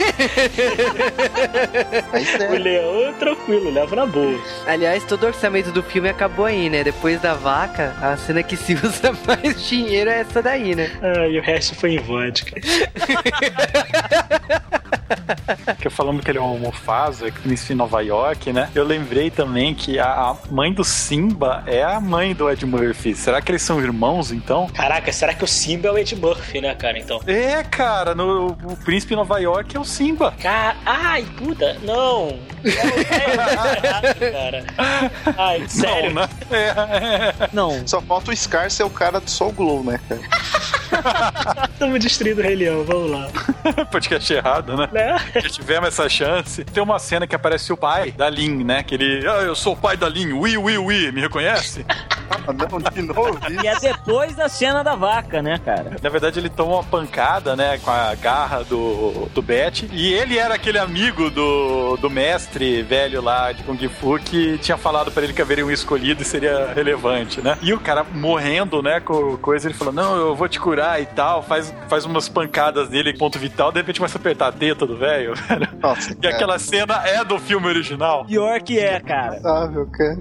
G: Mas
D: O
G: é,
D: leão é tranquilo, levo na boa.
A: Aliás, todo o orçamento do filme acabou aí, né? Depois da vaca, a cena que se usa [laughs] mais dinheiro é essa daí, né?
D: Ah, e o resto foi em vodka. [laughs]
B: Que falando que ele é um Mufasa, que príncipe em Nova York, né? Eu lembrei também que a, a mãe do Simba é a mãe do Ed Murphy. Será que eles são irmãos, então?
D: Caraca, será que o Simba é o Ed Murphy, né, cara? Então.
B: É, cara, no o príncipe Nova York é o Simba.
D: Cara, ai, puta, não. Não, é, cara. Ai, sério.
B: Não, né? É, é.
F: Não,
G: só falta o Scar ser o cara do Soul Glow, né, cara? [laughs]
D: Estamos destruindo o Rei Leão, vamos lá. [laughs]
B: Podcast errado, né?
D: Né?
B: Que tivemos essa chance. Tem uma cena que aparece o pai da Lin, né? Que ele. Ah, eu sou o pai da Lin. Ui, ui, ui. Me reconhece? [laughs]
G: Ah, não, de novo.
F: E é depois da cena da vaca, né, cara?
B: Na verdade, ele toma uma pancada, né? Com a garra do, do Bet. E ele era aquele amigo do, do mestre velho lá de Kung Fu que tinha falado pra ele que haveria um escolhido e seria relevante, né? E o cara morrendo, né? Com coisa, ele falou: Não, eu vou te curar e tal. Faz, faz umas pancadas nele, ponto vital. De repente começa a apertar a teta do velho, [laughs] velho.
G: Nossa,
B: E
G: cara.
B: aquela cena é do filme original.
F: Pior que é, cara.
G: Ah, meu cara.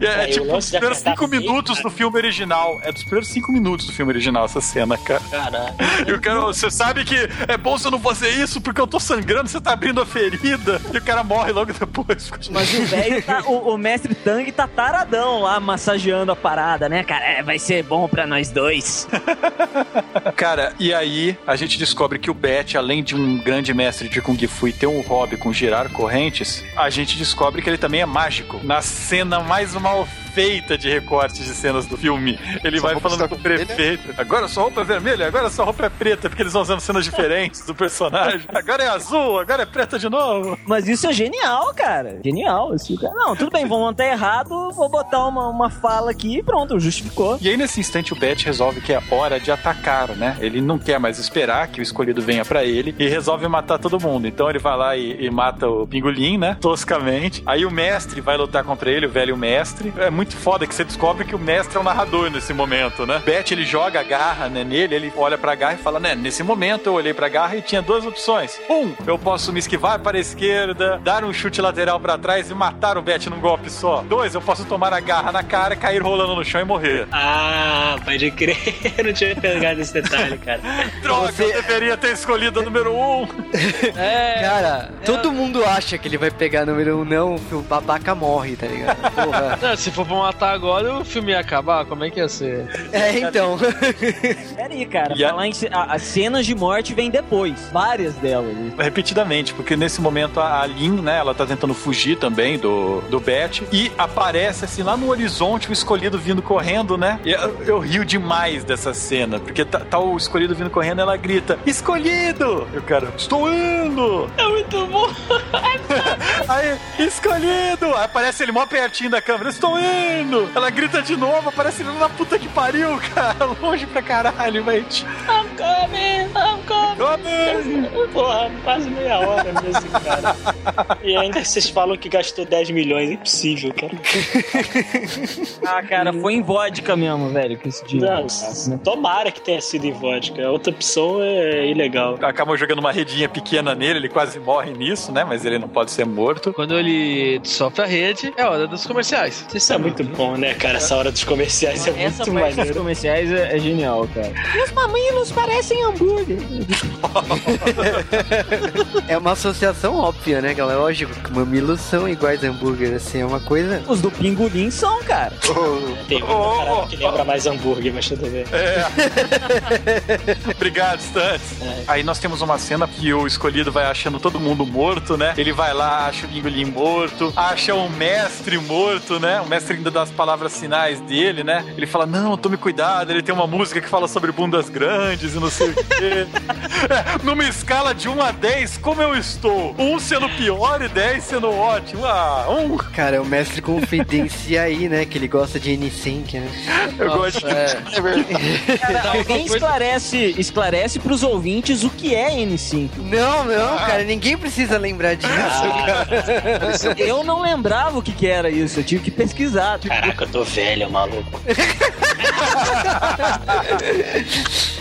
B: E é,
D: o
B: tipo os primeiros cinco minutos
D: cara.
B: do filme original. É dos primeiros cinco minutos do filme original essa cena, cara.
D: Caralho.
B: E o cara, você sabe que é bom você não fazer isso porque eu tô sangrando, você tá abrindo a ferida. E o cara morre logo depois.
F: Mas o velho, tá- o, o mestre Tang tá taradão lá massageando a parada, né, cara? É, vai ser bom pra nós dois. [laughs]
B: Cara, e aí a gente descobre que o Bet, além de um grande mestre de Kung Fu e ter um hobby com girar correntes, a gente descobre que ele também é mágico. Na cena mais mal feita de recortes de cenas do filme, ele
G: Sua
B: vai falando com o
G: vermelha?
B: prefeito. Agora sua roupa é vermelha, agora sua roupa é preta, porque eles vão usando cenas diferentes do personagem. [laughs] Agora é azul, agora é preta de novo.
F: Mas isso é genial, cara. Genial. Esse cara. Não, tudo bem, vão montar errado, vou botar uma, uma fala aqui e pronto, justificou.
B: E aí, nesse instante, o Bet resolve que é hora de atacar, né? Ele não quer mais esperar que o escolhido venha pra ele e resolve matar todo mundo. Então ele vai lá e, e mata o pingolim, né? Toscamente. Aí o mestre vai lutar contra ele, o velho mestre. É muito foda que você descobre que o mestre é o narrador nesse momento, né? Bet, ele joga a garra né, nele, ele olha pra garra e fala, né? Nesse momento eu olhei pra garra e tinha duas opções. Um, eu posso me esquivar para a esquerda, dar um chute lateral pra trás e matar o Bet num golpe só. Dois, eu posso tomar a garra na cara, cair rolando no chão e morrer.
D: Ah, pode crer. [laughs] Eu não tinha pegado esse detalhe, cara. [laughs]
B: Droga,
A: Você-
B: eu deveria ter escolhido a número um. [laughs]
E: É.
A: Cara, todo mundo acha que ele vai pegar número um, não, o babaca morre, tá ligado? Porra.
E: Não, se for pra matar agora, o filme ia acabar. Como é que ia ser?
A: É, então. [laughs]
F: Pera aí, cara.
B: A-
F: Falar em a- as cenas de morte vêm depois. Várias delas.
B: Repetidamente, porque nesse momento a a Lin, né, ela tá tentando fugir também do, do Bet e aparece assim lá no horizonte o escolhido vindo correndo, né? E eu, eu rio demais dessa cena, porque tá, tá o escolhido vindo correndo e ela grita: Escolhido! E o cara, estou indo!
D: É muito bom. [laughs]
B: Aí, escolhido! Aí aparece ele mó pertinho da câmera, estou indo! Ela grita de novo, aparece ele na puta que pariu, cara, [laughs] longe pra caralho, velho.
D: I'm coming, I'm coming. Porra, quase meia hora nesse cara. [laughs] E ainda vocês falam que gastou 10 milhões. Impossível, cara.
F: Ah, cara, foi em vodka mesmo, velho, que esse dia.
D: Nossa, tomara que tenha sido em vodka. A outra opção é ilegal.
B: Acabam jogando uma redinha pequena nele, ele quase morre nisso, né? Mas ele não pode ser morto.
E: Quando ele sofre a rede, é hora dos comerciais.
D: Isso é muito bom, né, cara? Essa hora dos comerciais é
F: Essa
D: muito
F: parte dos
D: maneiro.
F: comerciais é, é genial, cara. Meus mamilos parecem hambúrguer.
A: É uma associação óbvia, né, galera? Lógico que mamilos são iguais a hambúrguer, assim, é uma coisa.
F: Os do pingolim são, cara.
G: Oh,
D: Tem uma
B: Oh,
D: parada
B: oh,
D: que lembra mais hambúrguer, mas tudo bem. [laughs]
B: Obrigado, Stunts.
D: É.
B: Aí nós temos uma cena que o escolhido vai achando todo mundo morto, né? Ele vai lá, acha o Bingolim morto, acha o mestre morto, né? O mestre ainda dá as palavras sinais dele, né? Ele fala: Não, tome cuidado. Ele tem uma música que fala sobre bundas grandes e não sei o quê. [laughs] É, Numa escala de 1 a 10, como eu estou? Um sendo pior e 10 sendo ótimo. Ah, um.
A: Cara, o mestre confidencia aí, né, que ele gosta de N-Sync, né?
B: Eu gosto.
E: É. [laughs]
G: é verdade.
F: Cara, alguém esclarece, esclarece pros ouvintes o que é N5.
A: Não, não, cara, ninguém precisa lembrar disso, cara.
F: Eu não lembrava o que, que era isso, eu tive que pesquisar.
D: Caraca, eu tô velho, maluco. [laughs]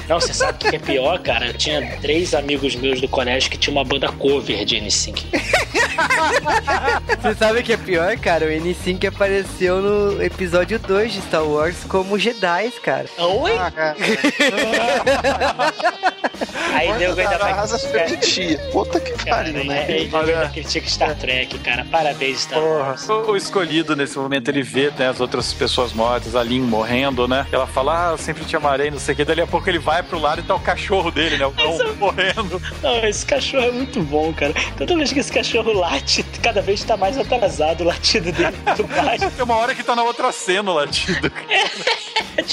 D: Não, você sabe o que é pior, cara? Eu tinha três amigos meus do colégio que tinham uma banda cover de N5.
A: Você sabe o que é pior, cara? O N-Sync apareceu no episódio 2 de Star Wars como Jedi, cara.
D: Oi?
G: Ah, cara. [laughs]
D: Aí nego ainda vai
G: Arrasa
D: criticar.
G: tia. Puta que pariu, né?
D: aí ainda critica Star Trek, cara. Parabéns, Star
B: Porra.
D: Wars.
B: O, o escolhido nesse momento ele vê né, as outras pessoas mortas, a Lin morrendo, né? Ela fala, ah, sempre te amarei, não sei o que. Dali a pouco ele vai pro lado e tá o cachorro dele, né? O cão morrendo.
D: Não, esse cachorro é muito bom, cara. Toda vez que esse cachorro late, cada vez tá mais atrasado o latido dele do pai. [laughs]
B: Tem uma hora que tá na outra cena o latido.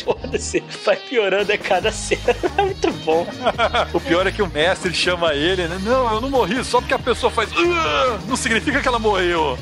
D: Foda-se, vai piorando a cada cena. É muito bom.
B: O pior é que o mestre chama ele, né? Não, eu não morri, só porque a pessoa faz. Não significa que ela morreu.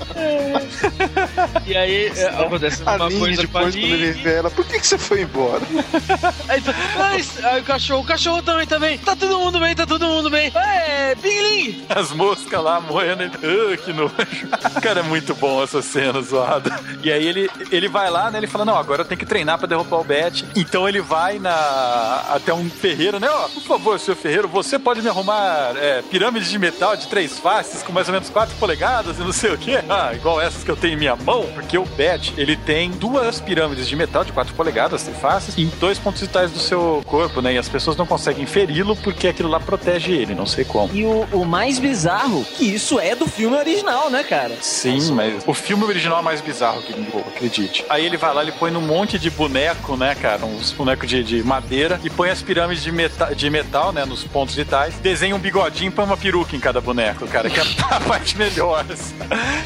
E: E aí é, acontece
G: A
E: uma coisa
G: depois, quando ele vê ela, por que, que você foi embora? [laughs]
E: Aí, "Mas", aí o cachorro, o cachorro também, também. Tá todo mundo bem, tá todo mundo bem. É, Bing Ling.
B: As moscas lá moendo. Ah, que nojo. [laughs] Cara, é muito bom essa cena zoada. E aí ele, ele vai lá, né? Ele fala: Não, agora eu tenho que treinar pra derrubar o Bet. Então ele vai na até um ferreiro, né? Ó, por favor, seu ferreiro, você pode me arrumar é, pirâmides de metal de três faces com mais ou menos 4 polegadas e não sei o quê. [laughs] Ah, igual essas que eu tenho em minha mão. Porque o Bet, ele tem duas pirâmides de metal de 4 polegadas, trifaces, em dois pontos vitais do seu corpo, né? E as pessoas não conseguem feri-lo porque aquilo lá protege ele, não sei como.
F: E o, o mais bizarro, que isso é do filme original, né, cara?
B: Sim, mas o filme original é mais bizarro que Bingo, acredite. Aí ele vai lá, ele põe num monte de boneco, né, cara? Uns bonecos de, de madeira e põe as pirâmides de, meta, de metal, né, nos pontos vitais. Desenha um bigodinho e põe uma peruca em cada boneco, cara, que é [laughs] a parte melhor.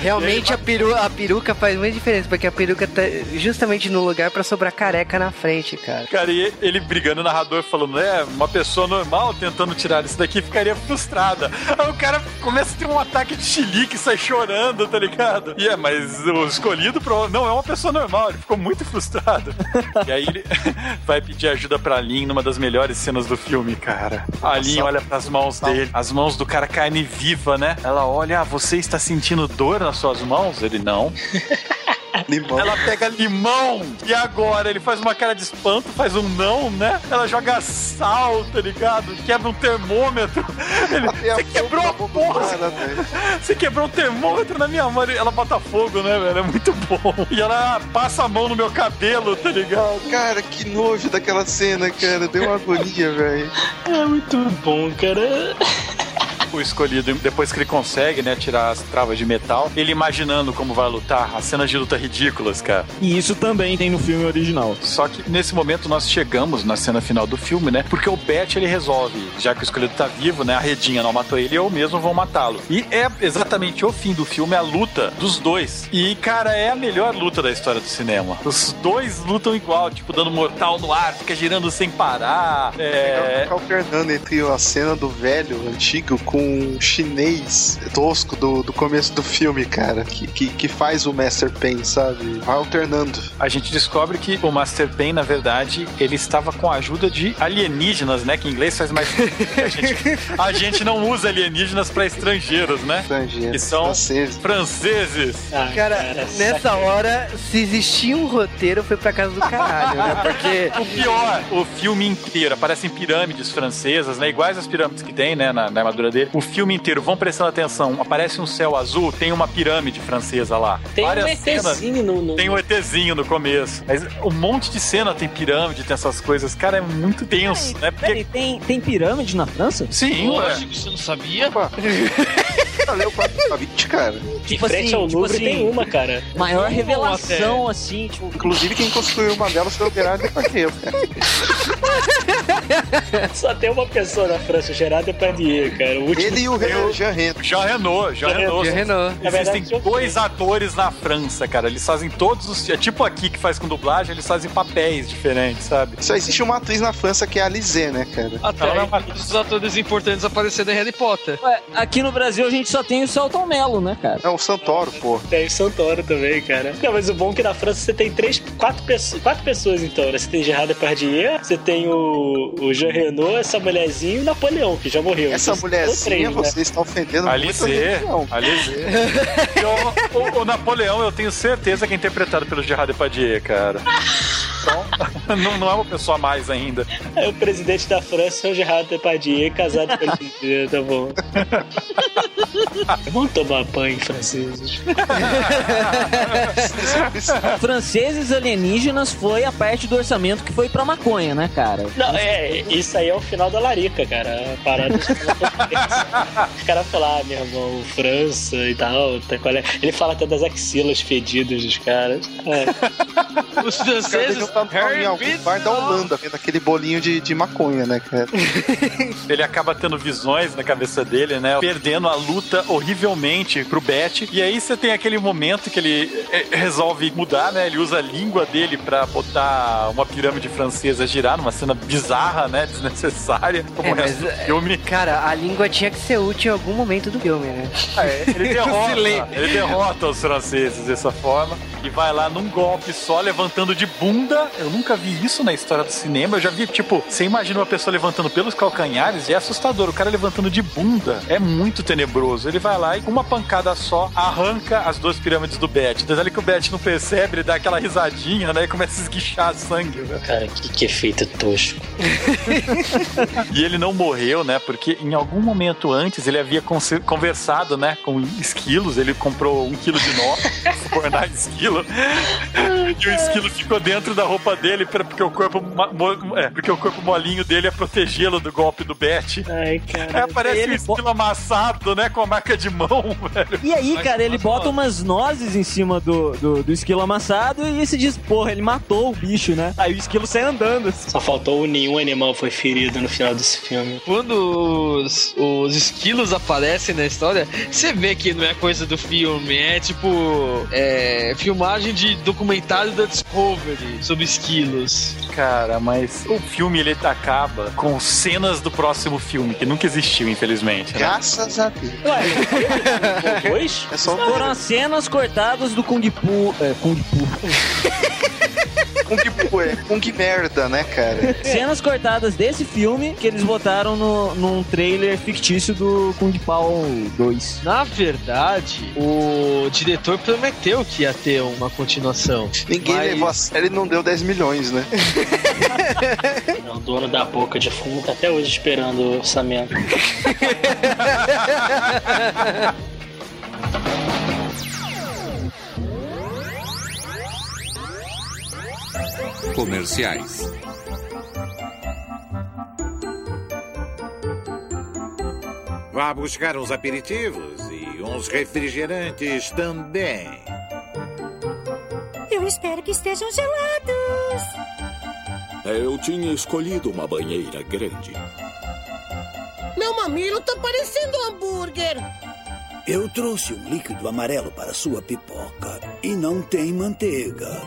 A: Realmente a, peru, a peruca faz muita diferença, porque a peruca tá justamente no lugar pra sobrar careca na frente, cara.
B: Cara, e ele brigando, o narrador falando, é, uma pessoa normal tentando tirar isso daqui ficaria frustrada. Aí o cara começa a ter um ataque de chilique sai chorando, tá ligado? E é, mas o escolhido prova- não é uma pessoa normal, ele ficou muito frustrado. e aí ele [laughs] vai pedir ajuda pra Lin numa das melhores cenas do filme, cara. A Lin olha pras mãos dele, as mãos do cara carne viva, né? Ela olha, ah, você está sentindo dor nas suas mãos? Ele não. [laughs]
G: Limão.
B: Ela pega limão e agora ele faz uma cara de espanto, faz um não, né? Ela joga sal, tá ligado? Quebra um termômetro. [laughs] Ele, você quebrou a porra! [laughs] Você quebrou um termômetro na minha mão. Ela bota fogo, né, velho? É muito bom. E ela passa a mão no meu cabelo, tá ligado?
G: Cara, que nojo daquela cena, cara. Deu uma agonia, velho.
D: É muito bom, cara.
B: O escolhido, depois que ele consegue, né, tirar as travas de metal, ele imaginando como vai lutar, as cenas de luta ridículas, cara.
F: E isso também tem no filme original.
B: Só que nesse momento nós chegamos na cena final do filme, né? Porque o Bet ele resolve, já que o escolhido tá vivo, né? A Redinha não matou ele, eu mesmo vou matá-lo. E é exatamente o fim do filme, a luta dos dois. E, cara, é a melhor luta da história do cinema. Os dois lutam igual, tipo, dando mortal no ar, fica girando sem parar. É.
G: Fica alternando entre a cena do velho, antigo, com o chinês tosco do, do começo do filme, cara. Que, que, que faz o Master Pain, sabe? Vai alternando.
B: A gente descobre que o Master Pain, na verdade, ele estava com a ajuda de alienígenas, né? Que em inglês faz mais. a, gente, a gente não usa alienígenas pra estrangeiros, né?
G: Estrangeiros,
B: Que são-
G: franceses.
B: Franceses.
D: Ah,
A: Cara, nessa
D: sacanagem.
A: hora, se existia um roteiro, foi pra casa do caralho, né? Porque [laughs]
B: O pior, o filme inteiro, aparecem pirâmides francesas, né? Iguais as pirâmides que tem, né? Na, na armadura dele. O filme inteiro, vão prestando atenção, aparece um céu azul, tem uma pirâmide francesa lá.
D: Tem um
B: Várias cenas.
D: ETzinho no, no...
B: Tem um ETzinho no começo. Mas um monte de cena tem pirâmide, tem essas coisas. Cara, é muito tenso, né? Porque.
F: Peraí, tem, tem pirâmide na França?
B: Sim, ué.
E: Lógico, você não sabia?
G: Opa. [laughs] Valeu, 420, cara.
D: De
F: Tipo
D: frente
F: assim,
D: ao
F: tipo
D: Louvre
F: assim,
D: tem uma, cara.
F: Maior
E: Uma
F: revelação, assim, tipo.
G: Inclusive, quem construiu uma delas foi o Gerard Depardieu, cara. [laughs]
D: Só tem uma pessoa na França, o Gerard Depardieu, cara. O último...
G: Ele e o Renan Jean Reno.
B: Jean Renault, Jean
D: Jean
B: Renault.
A: Jean Renault.
D: Na verdade,
B: Existem
D: eu
B: dois atores na França, cara. Eles fazem todos os. É tipo aqui que faz com dublagem, eles fazem papéis diferentes, sabe?
G: Só existe uma atriz na França que é a Lisée, né, cara?
E: Até
B: Ela não é uma-
E: todos os atores importantes aparecendo em Harry Potter.
F: Ué, aqui no Brasil a gente só tem o Celton Mello, né, cara?
G: É o Santoro, pô.
D: Tem o Santoro também, cara. Não, mas o bom é que na França você tem três, quatro, pessoas, quatro pessoas, então, né? Você tem Gerard Depardieu, você tem o, o Jean Renault, essa mulherzinha e o Napoleão, que já morreu.
G: Essa
D: Então,
G: mulherzinha,
D: três, né?
G: você está ofendendo
B: Ali
G: muito a
B: C.
G: religião.
B: Ali C. [laughs] E o, o- o Napoleão, eu tenho certeza que é interpretado pelo Gerard Depardieu, cara. [laughs] Então, [laughs] não, não é uma pessoa a mais ainda.
D: É, o presidente da França é o Gerard Depardieu, casado com Lisée, [laughs] tá bom. Vamos tomar banho, franceses. [laughs]
F: Franceses alienígenas foi a parte do orçamento que foi pra maconha, né, cara?
D: Não, é, isso aí é o final da larica, cara. A parada de Os caras falam, ah, meu irmão, França e tal. tá, qual é? Ele fala até das axilas fedidas dos caras. É.
E: Os franceses.
G: Estar
E: Harry
G: em algum bar da. Holanda, vendo aquele bolinho de, de maconha, né, cara? [laughs]
B: Ele acaba tendo visões na cabeça dele, né? Perdendo a luta horrivelmente pro Bet. E aí você tem aquele momento que ele é, resolve mudar, né? Ele usa a língua dele pra botar uma pirâmide francesa girar numa cena bizarra, né? Desnecessária. Como
A: É,
B: o resto
A: mas,
B: do filme.
A: Cara, a língua tinha que ser útil em algum momento do filme, né?
B: É, ele [laughs] derrota, ele derrota os franceses dessa forma e vai lá num golpe só, levantando de bunda. Eu nunca vi isso na história do cinema. Eu já vi, tipo, você imagina uma pessoa levantando pelos calcanhares e é assustador. O cara levantando de bunda é muito tenebroso. Ele vai lá e com uma pancada só arranca as duas pirâmides do Bet. Detalhe que o Bet não percebe, ele dá aquela risadinha, né? E começa a esguichar sangue, né?
D: Cara, que, que efeito tosco. [laughs]
B: E ele não morreu, né? Porque em algum momento antes ele havia conversado, né? Com esquilos. Ele comprou um quilo de nó, [laughs] fornar esquilo. E o esquilo ficou dentro da roupa dele pra- porque o corpo, é, porque o corpo molinho dele é protegê-lo do golpe do Bet.
D: Ai,
B: Aí
D: cara.
B: aparece
F: ele
B: o esquilo amassado, né? Com a marca de mão, [laughs] velho.
F: E aí,
E: Mas-
F: cara, ele bota umas nozes em cima do, do, do esquilo amassado e se diz, porra, ele matou o bicho, né? Aí o esquilo sai andando. assim.
D: Só faltou nenhum animal foi ferido no final desse filme.
E: Quando os, os esquilos aparecem na história, você vê que não é coisa do filme, é tipo é, filmagem de documentário da Discovery sobre esquilos.
B: Cara, mas o filme ele acaba com cenas do próximo filme, que nunca existiu, infelizmente. né?
G: Graças a Deus.
F: Ué, [laughs] dois?
G: É só
F: Foram as cenas cortadas do Kung Fu. É, Kung Fu. [laughs]
G: Kung é Kung merda, né, cara?
F: cenas cortadas desse filme que eles botaram no, num trailer fictício do Kung Pao 2.
E: Na verdade, o diretor prometeu que ia ter uma continuação.
G: Ninguém
E: Mas-
G: levou a sério e não deu 10 milhões, né?
D: É o dono da boca de fumo tá até hoje esperando o orçamento. [laughs]
H: Comerciais. Vá buscar uns aperitivos e uns refrigerantes também.
I: Eu espero que estejam gelados.
J: Eu tinha escolhido uma banheira grande.
I: Meu mamilo tá parecendo um hambúrguer.
J: Eu trouxe um líquido amarelo para sua pipoca e não tem manteiga.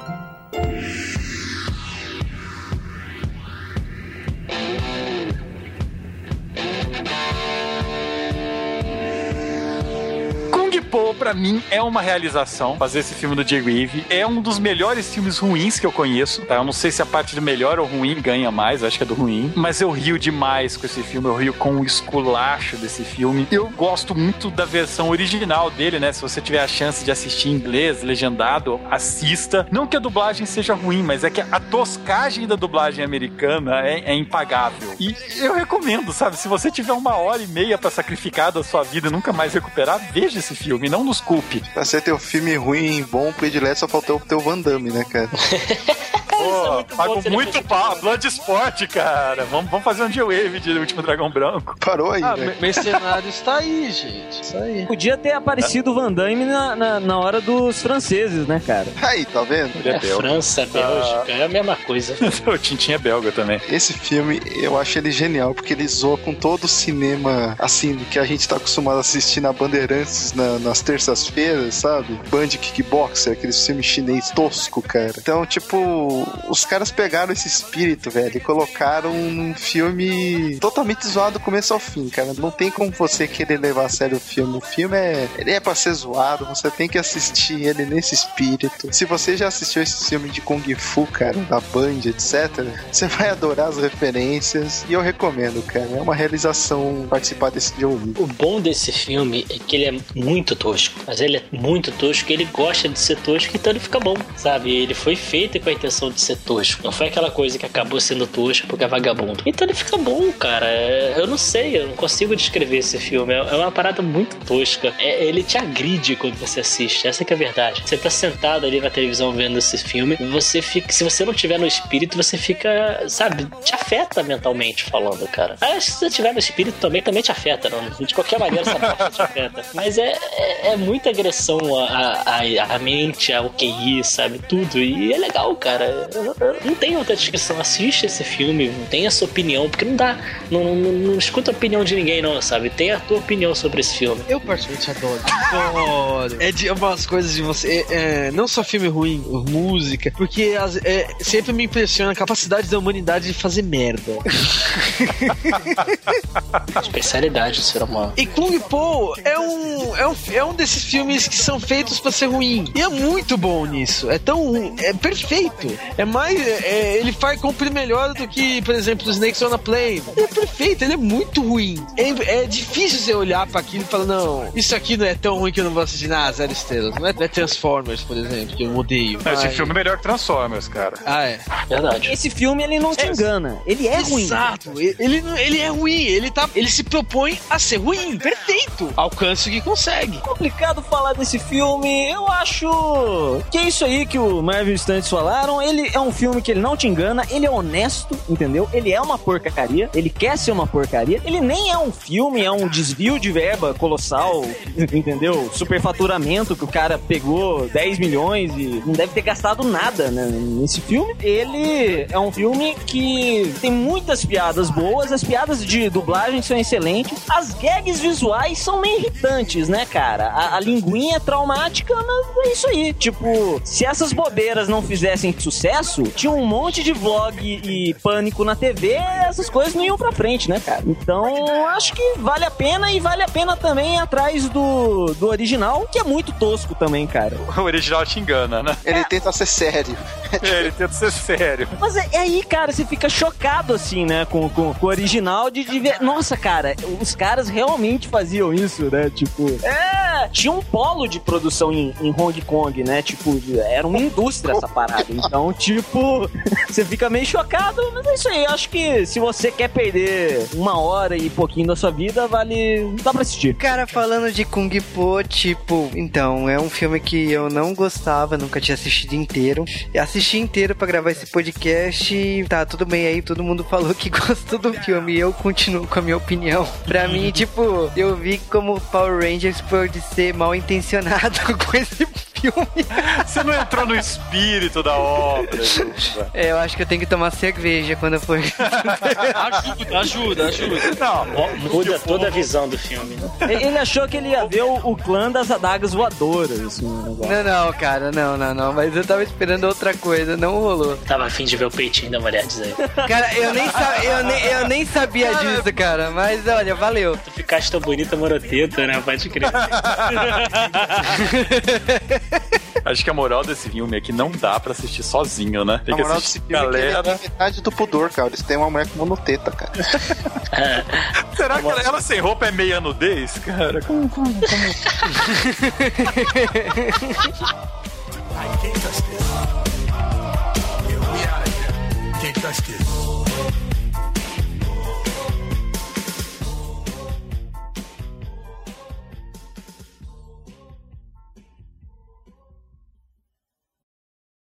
B: Po, pra mim, é uma realização. Fazer esse filme do Jay Weave é um dos melhores filmes ruins que eu conheço. Tá? Eu não sei se a parte do melhor ou ruim ganha mais, acho que é do ruim. Mas eu rio demais com esse filme, eu rio com o esculacho desse filme. Eu gosto muito da versão original dele, né? Se você tiver a chance de assistir em inglês, legendado, assista. Não que a dublagem seja ruim, mas é que a toscagem da dublagem americana é, é impagável. E eu recomendo, sabe? Se você tiver uma hora e meia pra sacrificar da sua vida e nunca mais recuperar, veja esse filme, não nos culpe.
G: Pra ser teu filme ruim, bom, predileto, só faltou o teu Van Damme, né, cara? [laughs]
B: Pô,
D: muito bom
B: pago
D: se ele
B: muito pau. Bloodsport, cara. Vamos, vamos fazer um G-Wave de Último Dragão Branco.
G: Parou aí,
E: Ah,
G: né?
E: me- Mercenários tá aí, gente. Isso aí.
F: Podia ter aparecido o Van Damme na, na, na hora dos franceses, né, cara?
G: Aí, tá vendo?
B: Ele é
D: É
B: belga.
D: França, Bélgica, é a mesma coisa. [laughs]
B: o Tintin é belga também.
G: Esse filme, eu acho ele genial, porque ele zoa com todo o cinema, assim, que a gente tá acostumado a assistir na Bandeirantes na- nas terças-feiras, sabe? Band Kickboxer, aquele filme chinês tosco, cara. Então, tipo, os caras pegaram esse espírito, velho, e colocaram num filme totalmente zoado do começo ao fim, cara. Não tem como você querer levar a sério o filme. O filme é, ele é pra ser zoado, você tem que assistir ele nesse espírito. Se você já assistiu esse filme de Kung Fu, cara, da Band, etc., você vai adorar as referências e eu recomendo, cara. É uma realização participar desse jogo.
D: O bom desse filme é que ele é muito tosco. Mas ele é muito tosco, ele gosta de ser tosco, então ele fica bom, sabe? Ele foi feito com a intenção de ser tosco. Não foi aquela coisa que acabou sendo tosco porque é vagabundo. Então ele fica bom, cara. É, Eu não sei, eu não consigo descrever esse filme. É é uma parada muito tosca. É- ele te agride quando você assiste. Essa que é a verdade. Você tá sentado ali na televisão vendo esse filme, você fica. Se você não tiver no espírito, você fica, sabe, te afeta mentalmente falando, cara. Ah, se você tiver no espírito também, também te afeta, não. De qualquer maneira, essa parte te afeta. Mas é, é, é muita agressão à, à, à mente, ao QI, sabe? Tudo. E é legal, cara. Eu- eu não tem outra descrição. Assiste esse filme, tem a sua opinião, porque não dá. Não, não, não- não escuta a opinião de ninguém, não, sabe? Tem a tua opinião sobre esse filme.
E: Eu particularmente adoro. Adoro. É de umas coisas de você. é, é, não só filme ruim, música. Porque as- é, sempre me impressiona a capacidade da humanidade de fazer merda. [laughs]
D: Especialidade do ser humano.
E: E Kung Po é um, é um, é um desses filmes que são feitos pra ser ruim. E é muito bom nisso. É tão. É perfeito. É mais. é- ele faz cumprir melhor do que, por exemplo, o Snakes on a Plane. Ele é perfeito, ele é muito ruim. É, é difícil você olhar pra aquilo e falar: não, isso aqui não é tão ruim que eu não vou assistir. Ah, zero estrelas. Não é, não é Transformers, por exemplo, que eu odeio.
B: Esse
E: Ai.
B: filme é melhor que Transformers, cara.
E: Ah, é.
D: Verdade.
F: Esse filme, ele não te engana. Ele é ruim.
E: Exato. Ele, ele, não- é ruim. Ele, tá, ele se propõe a ser ruim. Perfeito. Alcance o que consegue.
F: complicado falar desse filme. Eu acho que é isso aí que o Marvel Studios falaram. Ele é um filme que ele não te engana, ele é honesto, entendeu? Ele é uma porcaria, ele quer ser uma porcaria. Ele nem é um filme, é um desvio de verba colossal, [laughs] entendeu? Superfaturamento que o cara pegou 10 milhões e não deve ter gastado nada né, nesse filme. Ele é um filme que tem muitas piadas boas, as piadas de dublagem são excelentes, as gags visuais são meio irritantes, né, cara? A, a linguinha é traumática, mas é isso aí. Tipo, se essas bobeiras não fizessem sucesso, tinha um monte de vlog e pânico na TV, essas coisas não iam pra frente, né, cara? Então, acho que vale a pena e vale a pena também ir atrás do, do original, que é muito tosco também, cara. [laughs]
B: O original te engana, né?
G: Ele tenta ser sério.
B: É, ele tenta ser sério.
F: Mas é, é aí, cara, você fica chocado, assim, né, com, com, com o original de, de ver. Nossa, cara, os caras realmente faziam isso, né? Tipo, é. Tinha um polo de produção em, em Hong Kong, né? Tipo, era uma indústria essa parada. Então, tipo, [laughs] você fica meio chocado, mas é isso aí. Acho que se você quer perder uma hora e pouquinho da sua vida, vale. dá pra assistir.
A: Cara, falando de Kung Po, tipo, então, é um filme que eu não gostava, nunca tinha assistido inteiro. Eu assisti inteiro pra gravar esse podcast e tá, tudo bem aí, todo mundo falou que [laughs] gostou do filme e eu continuo com a minha opinião. Pra mim, [laughs] tipo, eu vi como Power Rangers pode ser mal intencionado com esse filme.
B: Você não entrou no espírito da obra.
A: É, eu acho que eu tenho que tomar cerveja quando eu for.
E: Ajuda, ajuda, ajuda.
B: Não,
D: Muda toda a visão do filme, né?
F: Ele achou que ele ia ver o, o clã das adagas voadoras, assim, negócio.
A: Não, não, cara, não, não, não. Mas eu tava esperando outra coisa, não rolou.
D: Tava afim de ver o peitinho da mulher dizer.
A: Cara, eu nem, sa- eu nem, eu nem sabia disso, cara. Mas olha, valeu.
D: Tu ficaste tão bonita, moroteta, né? Pode crer. [laughs] [laughs]
B: Acho que a moral desse filme é que não dá pra assistir sozinho, né? Tem
G: A
B: que
G: moral desse
B: assistir
G: filme é que ele
B: galera.
G: tem metade do pudor, cara. Eles têm uma mulher com monoteta, cara. [laughs]
B: Será que ela, ela sem roupa é meia nudez, cara? Como, como, como...
C: Can't touch this. Yeah, we out of here. Can't touch this.